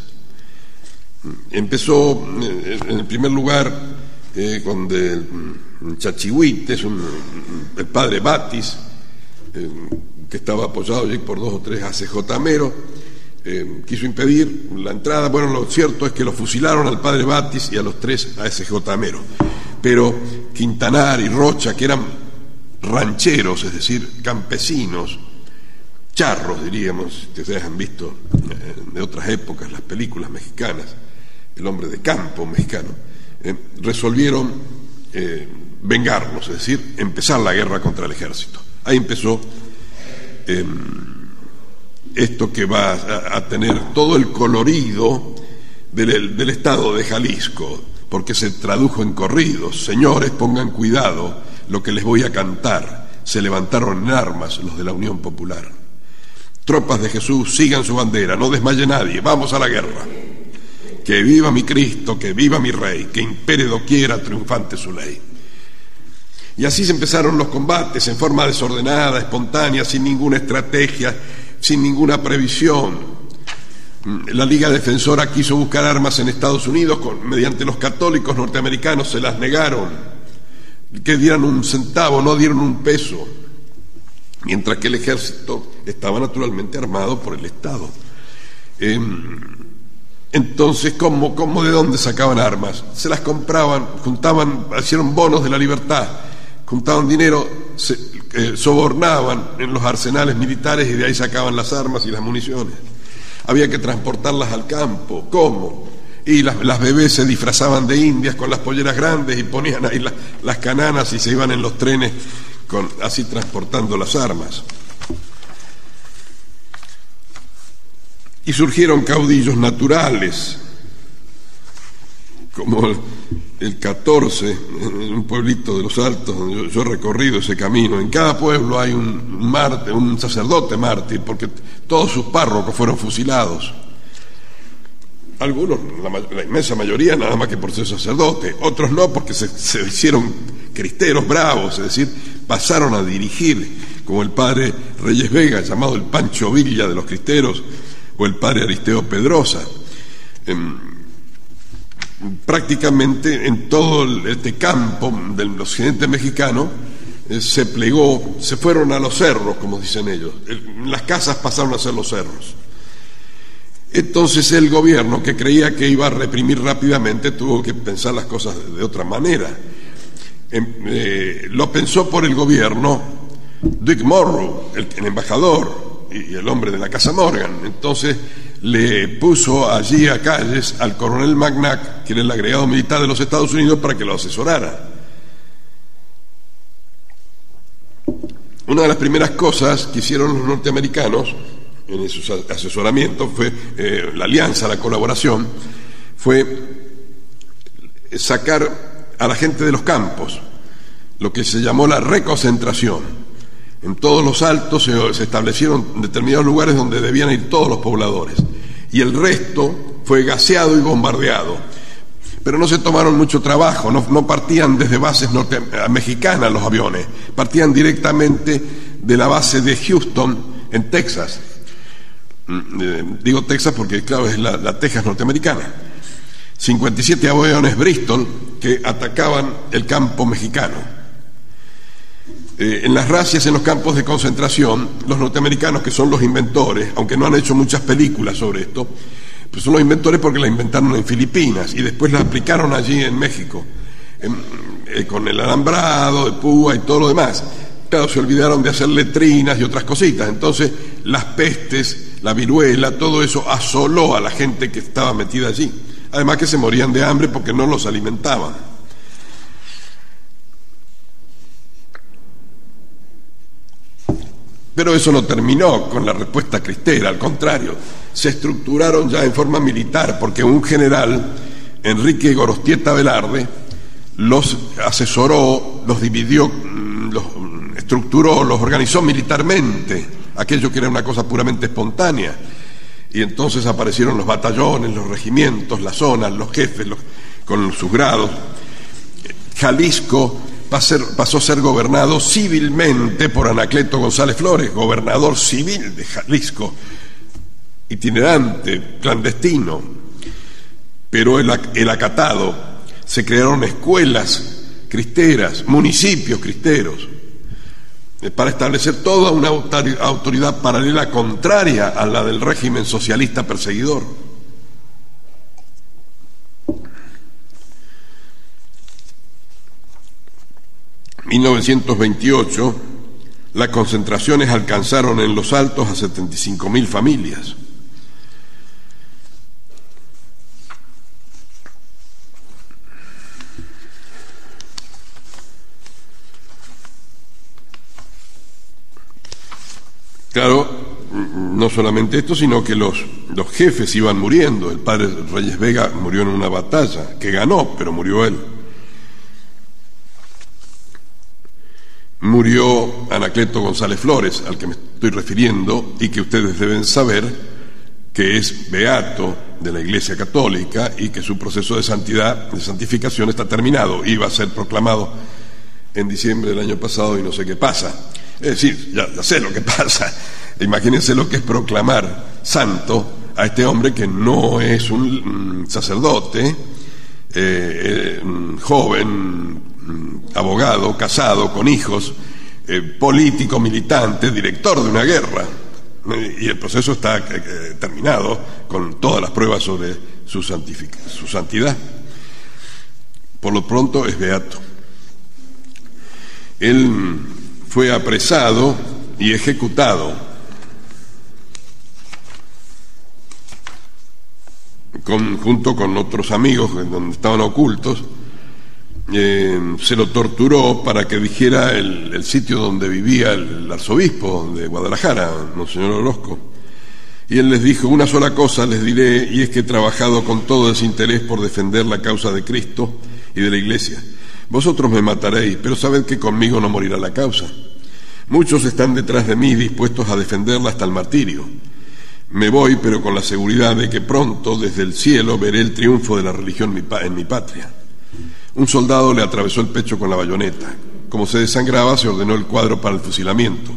Empezó eh, en primer lugar eh, con el Chachihuites, el padre Batis, que estaba apoyado allí por dos o tres ACJ eh, quiso impedir la entrada. Bueno, lo cierto es que lo fusilaron al padre Batis y a los tres ASJ Mero. Pero Quintanar y Rocha, que eran rancheros, es decir, campesinos, charros, diríamos, si ustedes han visto eh, de otras épocas las películas mexicanas, el hombre de campo mexicano, eh, resolvieron vengarlos, es decir, empezar la guerra contra el ejército. Ahí empezó esto que va a, tener todo el colorido del, estado de Jalisco, porque se tradujo en corridos. Señores, pongan cuidado lo que les voy a cantar. Se levantaron en armas los de la Unión Popular. Tropas de Jesús, sigan su bandera, no desmaye nadie, vamos a la guerra. Que viva mi Cristo, que viva mi Rey, que impere doquiera triunfante su ley. Y así se empezaron los combates en forma desordenada, espontánea, sin ninguna estrategia, sin ninguna previsión. La Liga Defensora quiso buscar armas en Estados Unidos con, mediante los católicos norteamericanos, se las negaron, que dieran un centavo, no dieron un peso, mientras que el ejército estaba naturalmente armado por el Estado. Em, entonces, ¿cómo, ¿cómo, de dónde sacaban armas? Se las compraban, juntaban, hicieron bonos de la libertad, juntaban dinero, sobornaban en los arsenales militares y de ahí sacaban las armas y las municiones. Había que transportarlas al campo. ¿Cómo? Y las, bebés se disfrazaban de indias con las polleras grandes y ponían ahí las cananas y se iban en los trenes así transportando las armas. Y surgieron caudillos naturales, como el 14, en un pueblito de los Altos, donde yo, he recorrido ese camino, en cada pueblo hay un, un sacerdote mártir, porque todos sus párrocos fueron fusilados. Algunos, la, inmensa mayoría, nada más que por ser sacerdote, otros no, porque se, se hicieron cristeros bravos, es decir, pasaron a dirigir, como el padre Reyes Vega, llamado el Pancho Villa de los cristeros, o el padre Aristeo Pedrosa. Em, prácticamente en todo este campo del occidente mexicano eh, se plegó, se fueron a los cerros, como dicen ellos. las casas pasaron a ser los cerros. Entonces el gobierno, que creía que iba a reprimir rápidamente, tuvo que pensar las cosas de, otra manera. Em, eh, lo pensó por el gobierno Dick Morrow, el embajador y el hombre de la Casa Morgan. Entonces le puso allí a calles al coronel Magnac, que era el agregado militar de los Estados Unidos, para que lo asesorara. Una de las primeras cosas que hicieron los norteamericanos en su asesoramiento fue eh, la alianza, la colaboración, fue sacar a la gente de los campos, lo que se llamó la reconcentración. En todos los altos se, establecieron determinados lugares donde debían ir todos los pobladores y el resto fue gaseado y bombardeado. Pero no se tomaron mucho trabajo, no, partían desde bases norte mexicanas los aviones, partían directamente de la base de Houston, en Texas. Mm, eh, digo Texas porque, claro, es la, la Texas norteamericana. 57 aviones Bristol que atacaban el campo mexicano. Eh, en las racias en los campos de concentración, los norteamericanos, que son los inventores, aunque no han hecho muchas películas sobre esto, pues son los inventores porque la inventaron en Filipinas y después la aplicaron allí en México, eh, con el alambrado, de púa y todo lo demás. Claro, se olvidaron de hacer letrinas y otras cositas. Entonces, las pestes, la viruela, todo eso asoló a la gente que estaba metida allí. Además que se morían de hambre porque no los alimentaban. Pero eso no terminó con la respuesta cristera, al contrario, se estructuraron ya en forma militar, porque un general, Enrique Gorostieta Velarde, los asesoró, los dividió, mm, los estructuró, los organizó militarmente, aquello que era una cosa puramente espontánea. Y entonces aparecieron los batallones, los regimientos, las zonas, los jefes con sus grados. Jalisco pasó a ser gobernado civilmente por Anacleto González Flores, gobernador civil de Jalisco, itinerante, clandestino. Pero el, acatado, se crearon escuelas cristeras, municipios cristeros, eh, para establecer toda una autoridad paralela contraria a la del régimen socialista perseguidor. 1928, las concentraciones alcanzaron en los altos a 75.000 familias. Claro, no solamente esto, sino que los, los jefes iban muriendo. El padre Reyes Vega murió en una batalla, que ganó, pero murió él. Murió Anacleto González Flores, al que me estoy refiriendo, y que ustedes deben saber que es beato de la Iglesia Católica y que su proceso de santidad, de santificación está terminado. Iba a ser proclamado en diciembre del año pasado y no sé qué pasa. Es decir, ya, sé lo que <laughs> pasa. Imagínense lo que es proclamar santo a este hombre que no es un mm, sacerdote, eh, eh, joven, abogado, casado, con hijos, eh, político, militante, director de una guerra. Y el proceso está eh, eh, terminado con todas las pruebas sobre su, su santidad. Por lo pronto es beato. Él fue apresado y ejecutado junto con otros amigos donde estaban ocultos eh, se lo torturó para que dijera el, sitio donde vivía el, arzobispo de Guadalajara, Monseñor Orozco. Y él les dijo, una sola cosa les diré, y es que he trabajado con todo ese interés por defender la causa de Cristo y de la Iglesia. Vosotros me mataréis, pero sabed que conmigo no morirá la causa. Muchos están detrás de mí dispuestos a defenderla hasta el martirio. Me voy, pero con la seguridad de que pronto desde el cielo veré el triunfo de la religión en mi patria. Un soldado le atravesó el pecho con la bayoneta. Como se desangraba, se ordenó el cuadro para el fusilamiento.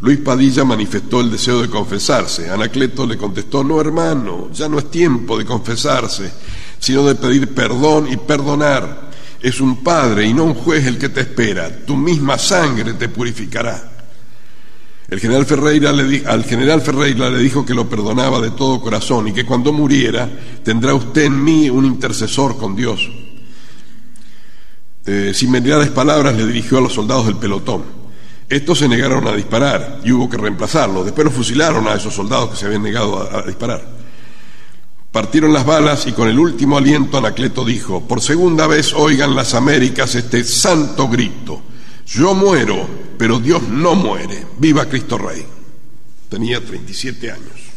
Luis Padilla manifestó el deseo de confesarse. Anacleto le contestó, no hermano, ya no es tiempo de confesarse, sino de pedir perdón y perdonar. Es un padre y no un juez el que te espera. Tu misma sangre te purificará. El general Ferreira le al general Ferreira le dijo que lo perdonaba de todo corazón y que cuando muriera tendrá usted en mí un intercesor con Dios. Eh, sin mediadas palabras le dirigió a los soldados del pelotón. Estos se negaron a disparar y hubo que reemplazarlos. Después los fusilaron a esos soldados que se habían negado a, a disparar. Partieron las balas y con el último aliento Anacleto dijo, por segunda vez oigan las Américas este santo grito, yo muero, pero Dios no muere, viva Cristo Rey. Tenía 37 años.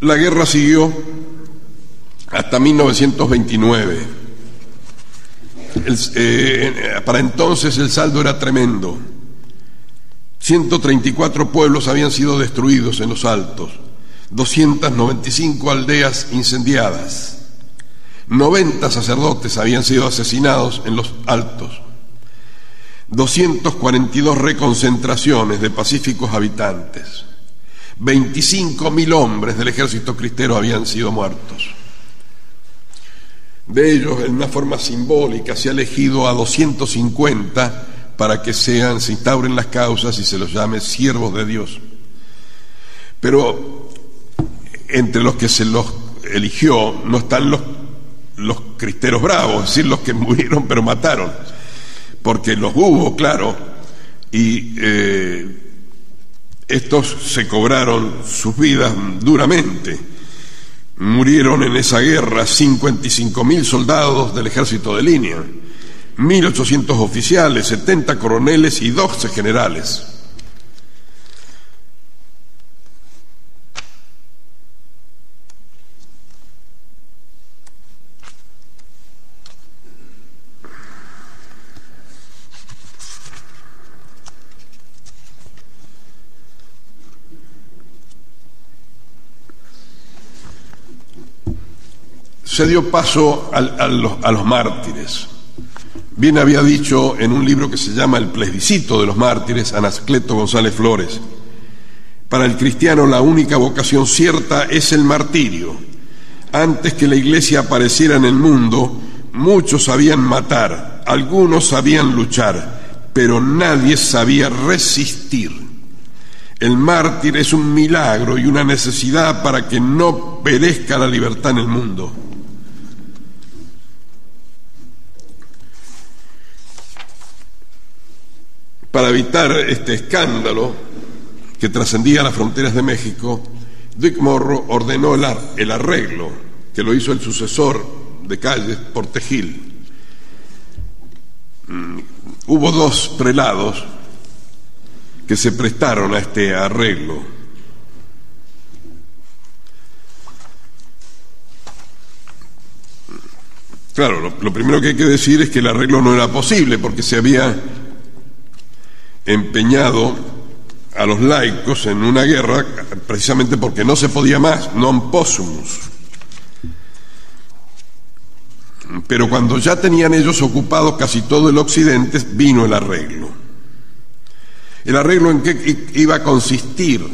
La guerra siguió hasta 1929. Eh, para entonces el saldo era tremendo. 134 pueblos habían sido destruidos en los altos, 295 aldeas incendiadas, 90 sacerdotes habían sido asesinados en los altos, 242 reconcentraciones de pacíficos habitantes, 25.000 hombres del ejército cristero habían sido muertos de ellos, en una forma simbólica, se ha elegido a 250 para que sean, se instauren las causas y se los llame siervos de Dios. Pero entre los que se los eligió no están los, los cristeros bravos, es decir, los que <laughs> murieron pero mataron, porque los hubo, claro, y eh, estos se cobraron sus vidas duramente Murieron en esa guerra 55 mil soldados del ejército de línea, 1.800 oficiales, 70 coroneles y 12 generales. Se dio paso a, los, mártires. Bien había dicho en un libro que se llama El plebiscito de los mártires, Anascleto González Flores, para el cristiano la única vocación cierta es el martirio. Antes que la iglesia apareciera en el mundo, muchos sabían matar, algunos sabían luchar, pero nadie sabía resistir. El mártir es un milagro y una necesidad para que no perezca la libertad en el mundo. Para evitar este escándalo que trascendía las fronteras de México, Dick Morro ordenó el arreglo, que lo hizo el sucesor de Calles, Portegil. Mm, hubo dos prelados que se prestaron a este arreglo. Claro, lo, lo, primero que hay que decir es que el arreglo no era posible porque se había empeñado a los laicos en una guerra precisamente porque no se podía más, non possumus. Pero cuando ya tenían ellos ocupado casi todo el occidente, vino el arreglo. El arreglo en qué iba a consistir,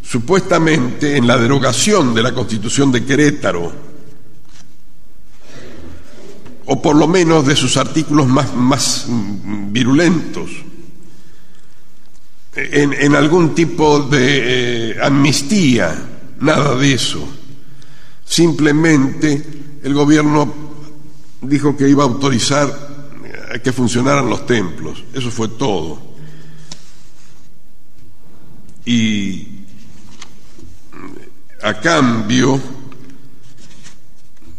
supuestamente en la derogación de la constitución de Querétaro, o por lo menos de sus artículos más, más virulentos, en, algún tipo de eh, amnistía, nada de eso. Simplemente el gobierno dijo que iba a autorizar eh, que funcionaran los templos. Eso fue todo. Y a cambio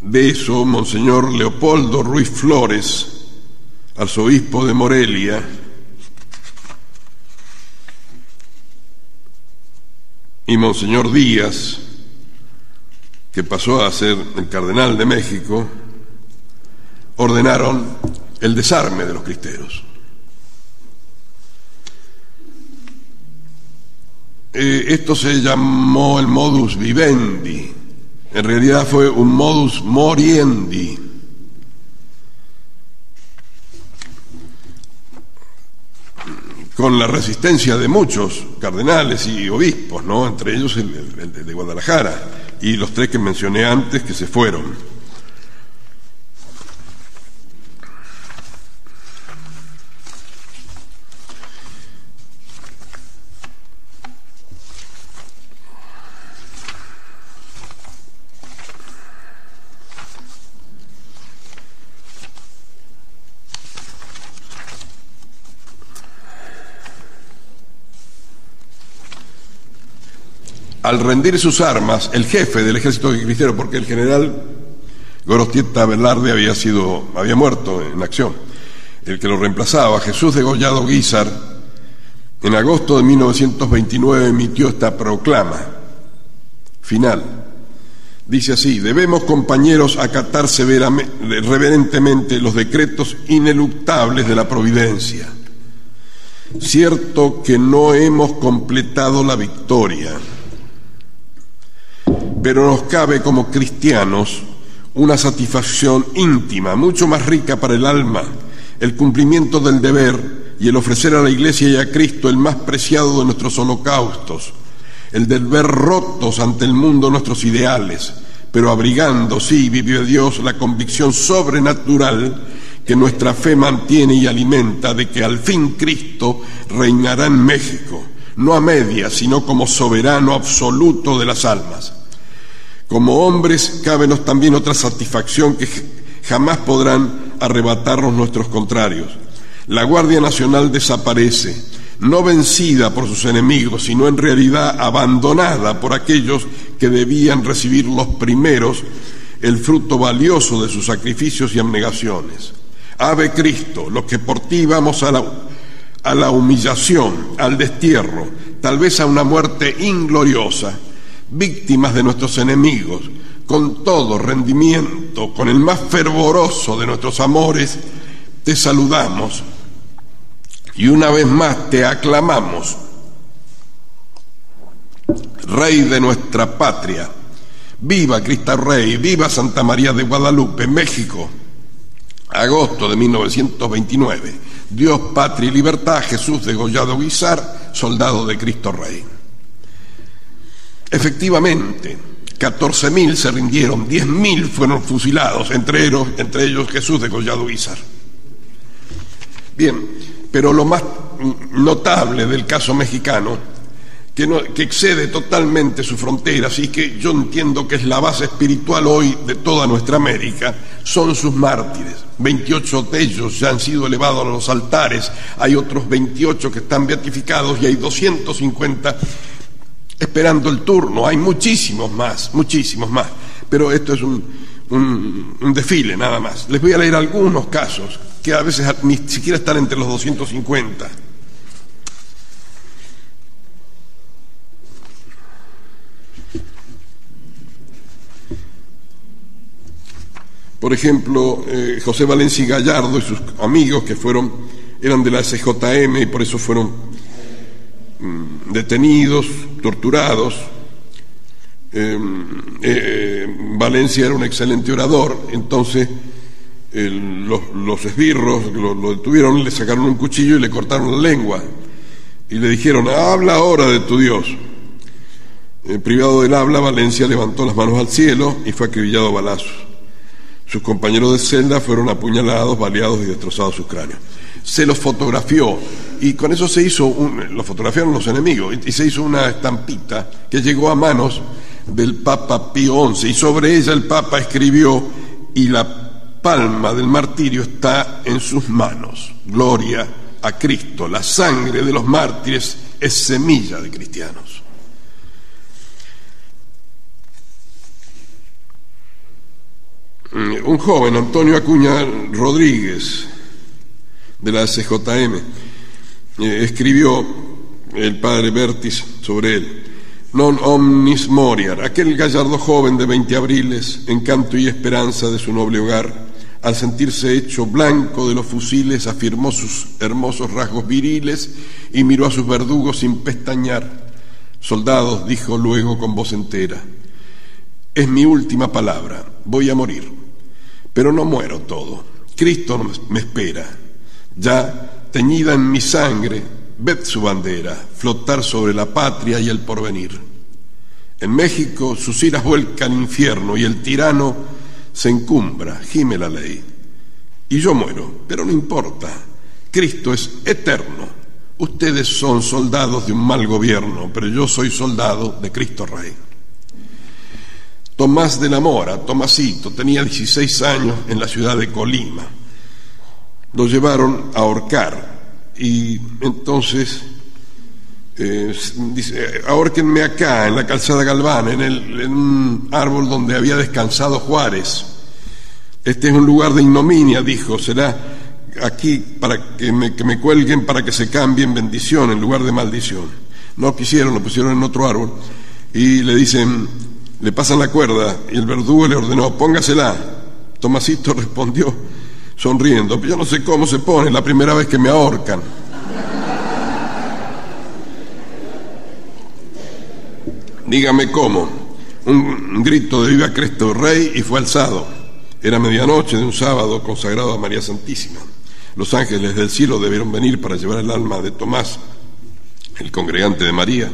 de eso, Monseñor Leopoldo Ruiz Flores, arzobispo de Morelia, y Monseñor Díaz, que pasó a ser el cardenal de México, ordenaron el desarme de los cristeros. Eh, esto se llamó el modus vivendi, en realidad fue un modus moriendi. Con la resistencia de muchos cardenales y obispos, ¿no? entre ellos el, de Guadalajara y los tres que mencioné antes que se fueron. Al rendir sus armas, el jefe del ejército cristiano, porque el general Gorostieta Velarde había sido, había muerto en acción, el que lo reemplazaba, Jesús de Gollado Guizar, en agosto de 1929 emitió esta proclama final. Dice así, debemos compañeros acatar reverentemente los decretos ineluctables de la providencia. Cierto que no hemos completado la victoria pero nos cabe como cristianos una satisfacción íntima, mucho más rica para el alma, el cumplimiento del deber y el ofrecer a la Iglesia y a Cristo el más preciado de nuestros holocaustos, el del ver rotos ante el mundo nuestros ideales, pero abrigando, sí, vive Dios, la convicción sobrenatural que nuestra fe mantiene y alimenta de que al fin Cristo reinará en México, no a medias, sino como soberano absoluto de las almas. Como hombres, cábenos también otra satisfacción que jamás podrán arrebatarnos nuestros contrarios. La Guardia Nacional desaparece, no vencida por sus enemigos, sino en realidad abandonada por aquellos que debían recibir los primeros el fruto valioso de sus sacrificios y abnegaciones. Ave Cristo, los que por ti vamos a la, a la humillación, al destierro, tal vez a una muerte ingloriosa, víctimas de nuestros enemigos, con todo rendimiento, con el más fervoroso de nuestros amores, te saludamos y una vez más te aclamamos, Rey de nuestra patria. Viva Cristo Rey, viva Santa María de Guadalupe, México. Agosto de 1929. Dios, patria y libertad, Jesús degollado Guizar, soldado de Cristo Rey. Efectivamente, 14.000 se rindieron, 10.000 fueron fusilados, entre ellos, entre ellos Jesús degollado Guizar. Bien, pero lo más notable del caso mexicano, que, que excede totalmente sus fronteras y que yo entiendo que es la base espiritual hoy de toda nuestra América, son sus mártires. 28 de ellos ya han sido elevados a los altares, hay otros 28 que están beatificados y hay 250 esperando el turno, hay muchísimos más, muchísimos más, pero esto es un, un desfile nada más. Les voy a leer algunos casos que a veces ni siquiera están entre los 250. Por ejemplo, eh, José Valencia Gallardo y sus amigos que fueron, eran de la SJM y por eso fueron detenidos, torturados. Em, eh, Valencia era un excelente orador, entonces los, esbirros lo, detuvieron, le sacaron un cuchillo y le cortaron la lengua. Y le dijeron, habla ahora de tu Dios. Privado del habla, Valencia levantó las manos al cielo y fue acribillado a balazos. Sus compañeros de celda fueron apuñalados, baleados y destrozados sus cráneos. Se los fotografió y con eso se hizo, un, lo fotografiaron los enemigos y se hizo una estampita que llegó a manos del Papa Pío XI y sobre ella el Papa escribió y la palma del martirio está en sus manos. Gloria a Cristo. La sangre de los mártires es semilla de cristianos. Mm, un joven, Antonio Acuña Rodríguez, de la CJM, eh, escribió el padre Bertis sobre él. Non omnis moriar, aquel gallardo joven de veinte abriles, encanto y esperanza de su noble hogar, al sentirse hecho blanco de los fusiles, afirmó sus hermosos rasgos viriles y miró a sus verdugos sin pestañear. Soldados, dijo luego con voz entera, es mi última palabra, voy a morir, pero no muero todo. Cristo me espera. Ya, teñida en mi sangre, ved su bandera, flotar sobre la patria y el porvenir. En México sus iras vuelcan infierno y el tirano se encumbra, gime la ley. Y yo muero, pero no importa. Cristo es eterno. Ustedes son soldados de un mal gobierno, pero yo soy soldado de Cristo Rey. Tomás de la Mora, Tomasito, tenía 16 años en la ciudad de Colima. Lo llevaron a ahorcar y entonces eh, dice, ahorquenme acá, en la calzada Galván, en, el, en un árbol donde había descansado Juárez. Este es un lugar de ignominia, dijo, será aquí para que me, que me cuelguen para que se cambie en bendición en lugar de maldición. No quisieron, lo pusieron en otro árbol y le dicen, le pasan la cuerda y el verdugo le ordenó, póngasela. Tomasito <laughs> respondió sonriendo, yo no sé cómo se pone, la primera vez que me ahorcan. Dígame cómo. Un grito de viva Cristo Rey y fue alzado. Era medianoche de un sábado consagrado a María Santísima. Los ángeles del cielo debieron venir para llevar el alma de Tomás, el congregante de María,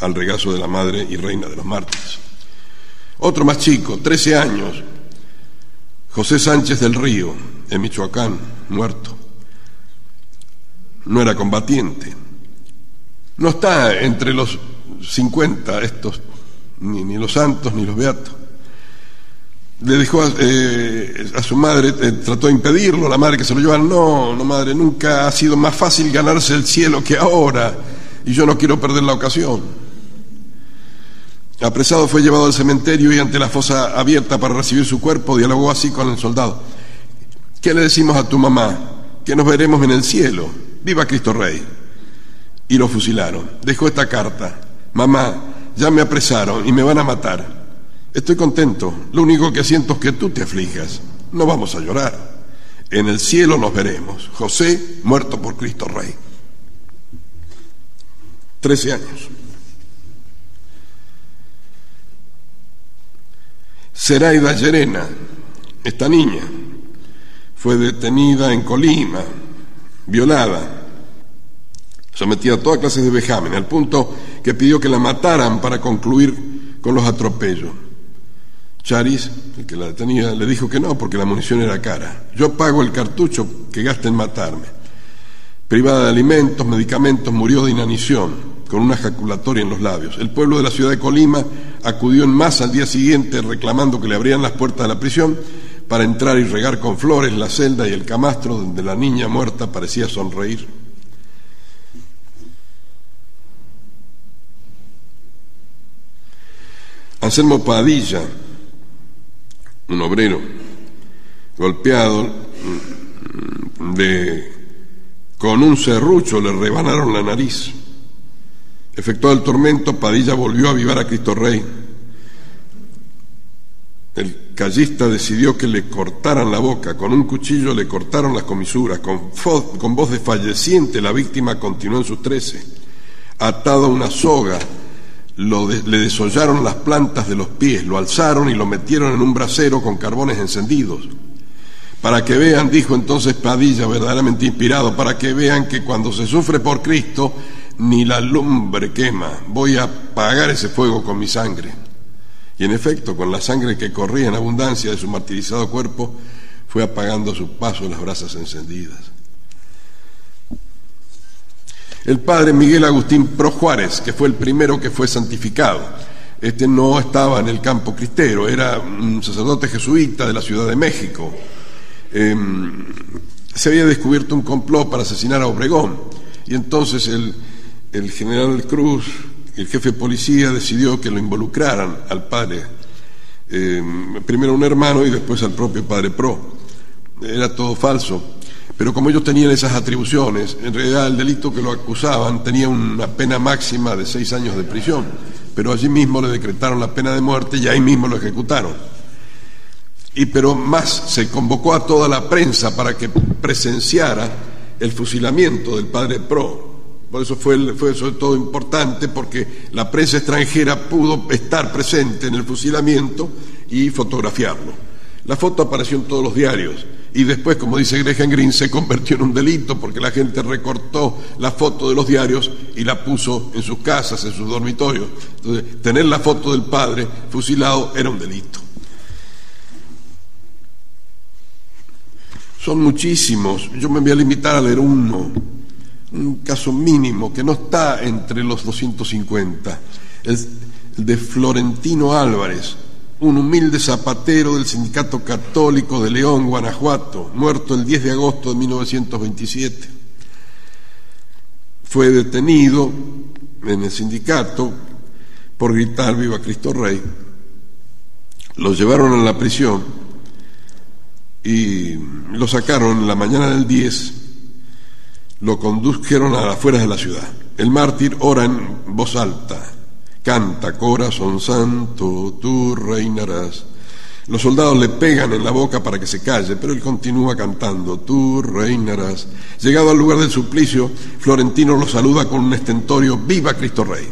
al regazo de la Madre y Reina de los Mártires. Otro más chico, 13 años, José Sánchez del Río, en Michoacán, muerto. No era combatiente. No está entre los 50 estos, ni, los santos ni los beatos. Le dijo a, eh, su madre, eh, trató de impedirlo, la madre que se lo lleva, no, no madre, nunca ha sido más fácil ganarse el cielo que ahora, y yo no quiero perder la ocasión. Apresado fue llevado al cementerio y ante la fosa abierta para recibir su cuerpo, dialogó así con el soldado. ¿Qué le decimos a tu mamá? Que nos veremos en el cielo. Viva Cristo Rey. Y lo fusilaron. Dejó esta carta. Mamá, ya me apresaron y me van a matar. Estoy contento. Lo único que siento es que tú te aflijas. No vamos a llorar. En el cielo nos veremos. José, muerto por Cristo Rey. Trece años. Seraida Llerena, esta niña, fue detenida en Colima, violada, sometida a toda clase de vejamen, al punto que pidió que la mataran para concluir con los atropellos. Charis, el que la detenía, le dijo que no, porque la munición era cara. Yo pago el cartucho que gasta en matarme. Privada de alimentos, medicamentos, murió de inanición, con una ejaculatoria en los labios. El pueblo de la ciudad de Colima acudió en masa al día siguiente reclamando que le abrían las puertas de la prisión para entrar y regar con flores la celda y el camastro donde la niña muerta parecía sonreír. Anselmo Padilla, un obrero golpeado mm, de, con un serrucho le rebanaron la nariz. Efectuado el tormento, Padilla volvió a avivar a Cristo Rey. El callista decidió que le cortaran la boca, con un cuchillo le cortaron las comisuras, con, con voz desfalleciente la víctima continuó en sus trece, atado a una soga le desollaron las plantas de los pies, lo alzaron y lo metieron en un brasero con carbones encendidos. Para que vean, dijo entonces Padilla, verdaderamente inspirado, para que vean que cuando se sufre por Cristo, ni la lumbre quema, voy a apagar ese fuego con mi sangre. Y en efecto, con la sangre que corría en abundancia de su martirizado cuerpo, fue apagando a su paso las brasas encendidas el padre Miguel Agustín Pro Juárez, que fue el primero que fue santificado. Este no estaba en el campo cristero, era un sacerdote jesuita de la Ciudad de México. Em, se había descubierto un complot para asesinar a Obregón y entonces el, el general Cruz, el jefe de policía, decidió que lo involucraran al padre, em, primero a un hermano y después al propio padre Pro. Era todo falso. Pero como ellos tenían esas atribuciones, en realidad el delito que lo acusaban tenía una pena máxima de seis años de prisión, pero allí mismo le decretaron la pena de muerte y ahí mismo lo ejecutaron. Y pero más se convocó a toda la prensa para que presenciara el fusilamiento del padre Pro. Por eso fue, fue sobre todo importante porque la prensa extranjera pudo estar presente en el fusilamiento y fotografiarlo. La foto apareció en todos los diarios y después, como dice Graham Greene, se convirtió en un delito porque la gente recortó la foto de los diarios y la puso en sus casas, en sus dormitorios. Entonces, tener la foto del padre fusilado era un delito. Son muchísimos, yo me voy a limitar a leer uno, un caso mínimo que no está entre los 250, el de Florentino Álvarez, un humilde zapatero del Sindicato Católico de León, Guanajuato, muerto el 10 de agosto de 1927. Fue detenido en el sindicato por gritar Viva Cristo Rey. Lo llevaron a la prisión y lo sacaron la mañana del 10, lo condujeron a las afueras de la ciudad. El mártir ora en voz alta Canta, corazón santo, tú reinarás. Los soldados le pegan en la boca para que se calle, pero él continúa cantando, tú reinarás. Llegado al lugar del suplicio, Florentino lo saluda con un estentorio, viva Cristo Rey.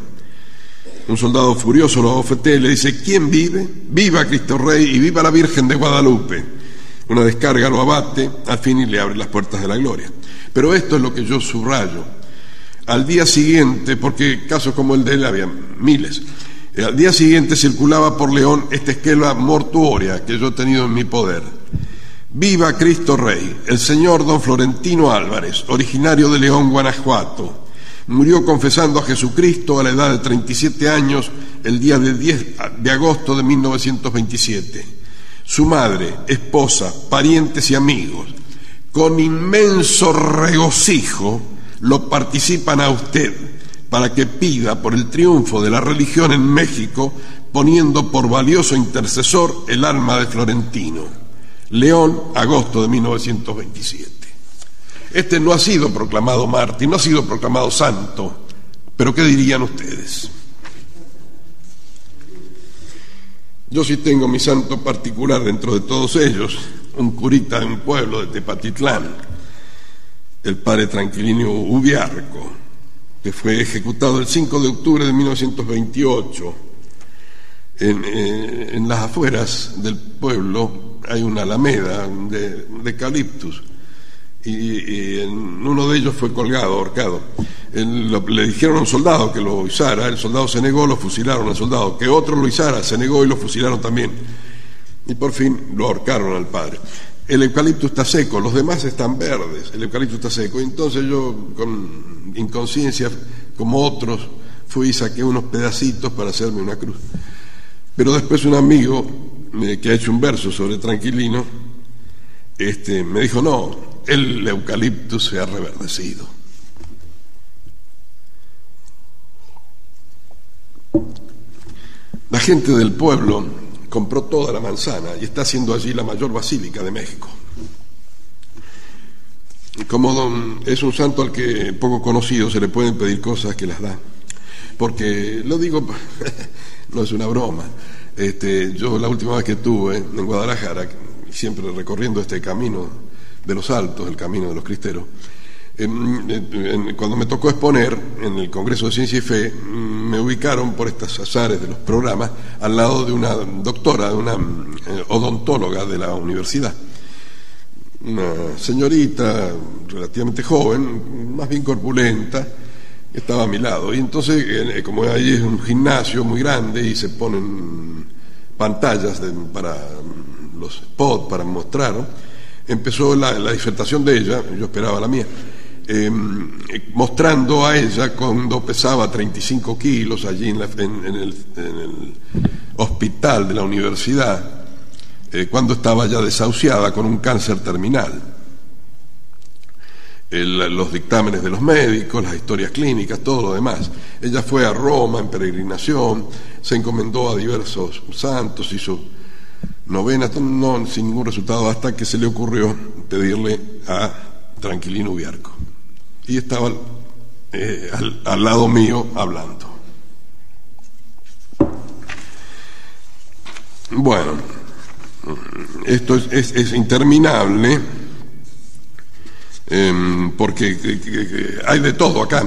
Un soldado furioso lo ofete y le dice, ¿quién vive? Viva Cristo Rey y viva la Virgen de Guadalupe. Una descarga lo abate, al fin y le abre las puertas de la gloria. Pero esto es lo que yo subrayo al día siguiente, porque casos como el de él había miles, eh, al día siguiente circulaba por León esta esquela mortuoria que yo he tenido en mi poder. Viva Cristo Rey, el señor don Florentino Álvarez, originario de León, Guanajuato. Murió confesando a Jesucristo a la edad de 37 años el día de 10 de agosto de 1927. Su madre, esposa, parientes y amigos, con inmenso regocijo, lo participan a usted para que pida por el triunfo de la religión en México, poniendo por valioso intercesor el alma de Florentino. León, agosto de 1927. Este no ha sido proclamado mártir, no ha sido proclamado santo, pero ¿qué dirían ustedes? Yo sí tengo mi santo particular dentro de todos ellos, un curita de un pueblo de Tepatitlán, el padre Tranquilino Ubiarco, que fue ejecutado el 5 de octubre de 1928. Eh, en, las afueras del pueblo hay una alameda de, de eucaliptus y, uno de ellos fue colgado, ahorcado. le dijeron a un soldado que lo izara, el soldado se negó, lo fusilaron al soldado, que otro lo izara, se negó y lo fusilaron también. Y por fin lo ahorcaron al padre. El eucalipto está seco, los demás están verdes, el eucalipto está seco. Entonces yo, con inconsciencia, como otros, fui y saqué unos pedacitos para hacerme una cruz. Pero después un amigo eh, que ha hecho un verso sobre Tranquilino, este, me dijo, no, el eucalipto se ha reverdecido. La gente del pueblo compró toda la manzana y está haciendo allí la mayor basílica de México. Como es un santo al que poco conocido se le pueden pedir cosas que las da. Porque, lo digo, <laughs> no es una broma. Este, yo la última vez que estuve en Guadalajara, siempre recorriendo este camino de los Altos, el camino de los cristeros. cuando me tocó exponer en el Congreso de Ciencia y Fe, mm, me ubicaron por estas azares de los programas al lado de una doctora, de una eh, odontóloga de la universidad. Una señorita relativamente joven, más bien corpulenta, estaba a mi lado. Y entonces, eh, como ahí es un gimnasio muy grande y se ponen pantallas para los spots para mostrar, empezó la, disertación de ella, yo esperaba la mía, em, mostrando a ella cuando pesaba 35 kilos allí en, el, hospital de la universidad, eh, cuando estaba ya desahuciada con un cáncer terminal. los dictámenes de los médicos, las historias clínicas, todo lo demás. Ella fue a Roma en peregrinación, se encomendó a diversos santos, hizo novena, no sin ningún resultado, hasta que se le ocurrió pedirle a Tranquilino Ubiarco. Y estaba eh, al, lado mío hablando. Bueno, esto es, interminable. Em, porque hay de todo acá,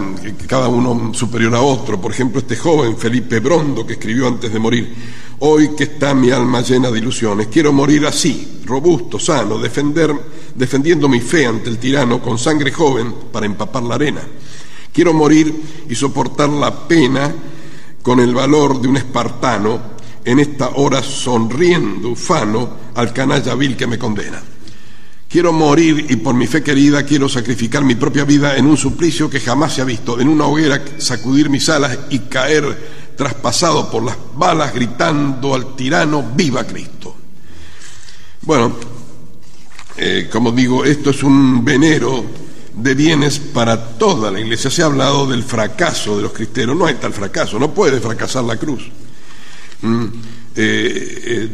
cada uno superior a otro. Por ejemplo, este joven Felipe Brondo, que escribió antes de morir, Hoy que está mi alma llena de ilusiones, quiero morir así, robusto, sano, defender, defendiendo mi fe ante el tirano con sangre joven para empapar la arena. Quiero morir y soportar la pena con el valor de un espartano en esta hora sonriendo, ufano, al canalla vil que me condena. Quiero morir y por mi fe querida quiero sacrificar mi propia vida en un suplicio que jamás se ha visto, en una hoguera sacudir mis alas y caer traspasado por las balas, gritando al tirano, viva Cristo. Bueno, eh, como digo, esto es un venero de bienes para toda la iglesia. Se ha hablado del fracaso de los cristeros. No hay tal fracaso, no puede fracasar la cruz. Mm, eh, eh,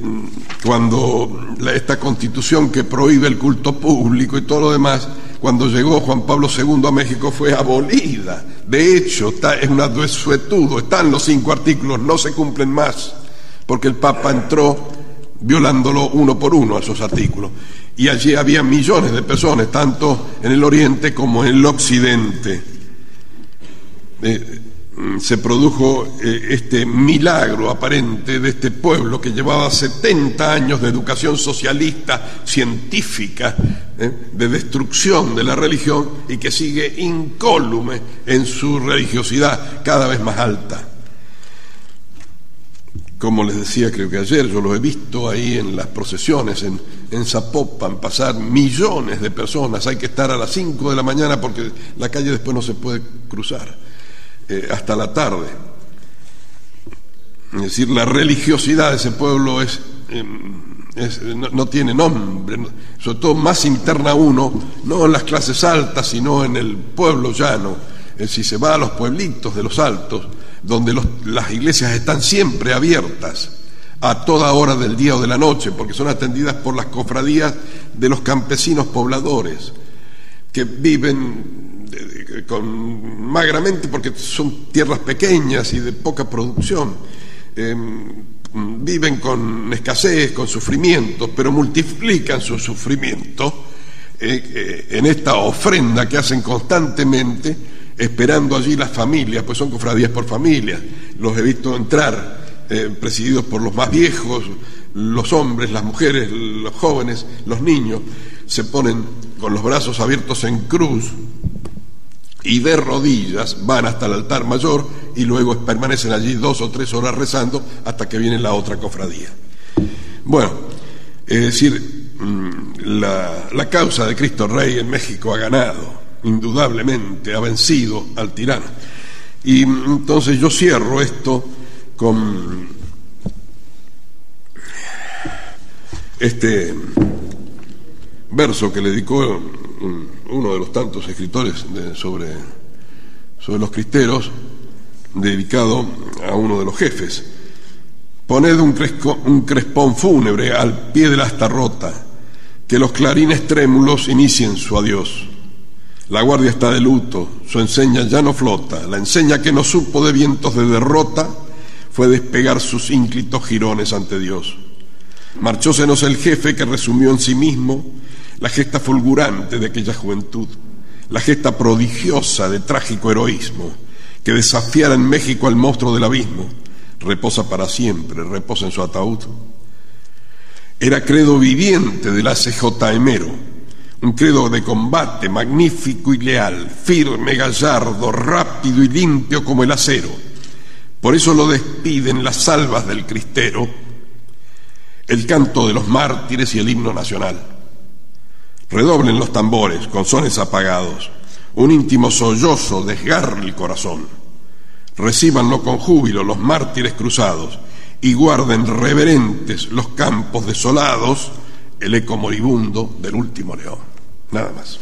cuando esta constitución que prohíbe el culto público y todo lo demás cuando llegó Juan Pablo II a México fue abolida. De hecho, está, es un desuetudo, están los cinco artículos, no se cumplen más, porque el Papa entró violándolo uno por uno a esos artículos. Y allí había millones de personas, tanto en el Oriente como en el Occidente. Eh, Mm, se produjo eh, este milagro aparente de este pueblo que llevaba 70 años de educación socialista, científica, eh, de destrucción de la religión y que sigue incólume en su religiosidad cada vez más alta. Como les decía, creo que ayer yo lo he visto ahí en las procesiones en, en Zapopan, pasar millones de personas, hay que estar a las 5 de la mañana porque la calle después no se puede cruzar eh, hasta la tarde. Es decir, la religiosidad de ese pueblo es, no, tiene nombre, sobre todo más interna uno, no en las clases altas, sino en el pueblo llano. Si se va a los pueblitos de los altos, donde las iglesias están siempre abiertas a toda hora del día o de la noche, porque son atendidas por las cofradías de los campesinos pobladores, que viven con, magramente porque son tierras pequeñas y de poca producción. Em, viven con escasez, con sufrimiento, pero multiplican su sufrimiento eh, eh, en esta ofrenda que hacen constantemente, esperando allí las familias, pues son cofradías por familias. Los he visto entrar, eh, presididos por los más viejos, los hombres, las mujeres, los jóvenes, los niños, se ponen con los brazos abiertos en cruz y de rodillas van hasta el altar mayor y luego permanecen allí dos o tres horas rezando hasta que viene la otra cofradía. Bueno, es decir, mm, la, la causa de Cristo Rey en México ha ganado, indudablemente, ha vencido al tirano. Y mm, entonces yo cierro esto con este verso que le dedicó uno de los tantos escritores sobre, sobre los cristeros, dedicado a uno de los jefes. Poned un, un crespón fúnebre al pie de la asta rota, que los clarines trémulos inicien su adiós. La guardia está de luto, su enseña ya no flota, la enseña que no supo de vientos de derrota fue despegar sus ínclitos jirones ante Dios. Marchósenos el jefe que resumió en sí mismo la gesta fulgurante de aquella juventud, la gesta prodigiosa de trágico heroísmo que desafiara en México al monstruo del abismo, reposa para siempre, reposa en su ataúd. Era credo viviente del ACJ Emero, un credo de combate magnífico y leal, firme, gallardo, rápido y limpio como el acero. Por eso lo despiden las salvas del cristero, el canto de los mártires y el himno nacional. Redoblen los tambores con sones apagados. Un íntimo sollozo desgarra el corazón. Recíbanlo con júbilo los mártires cruzados y guarden reverentes los campos desolados el eco moribundo del último león. Nada más.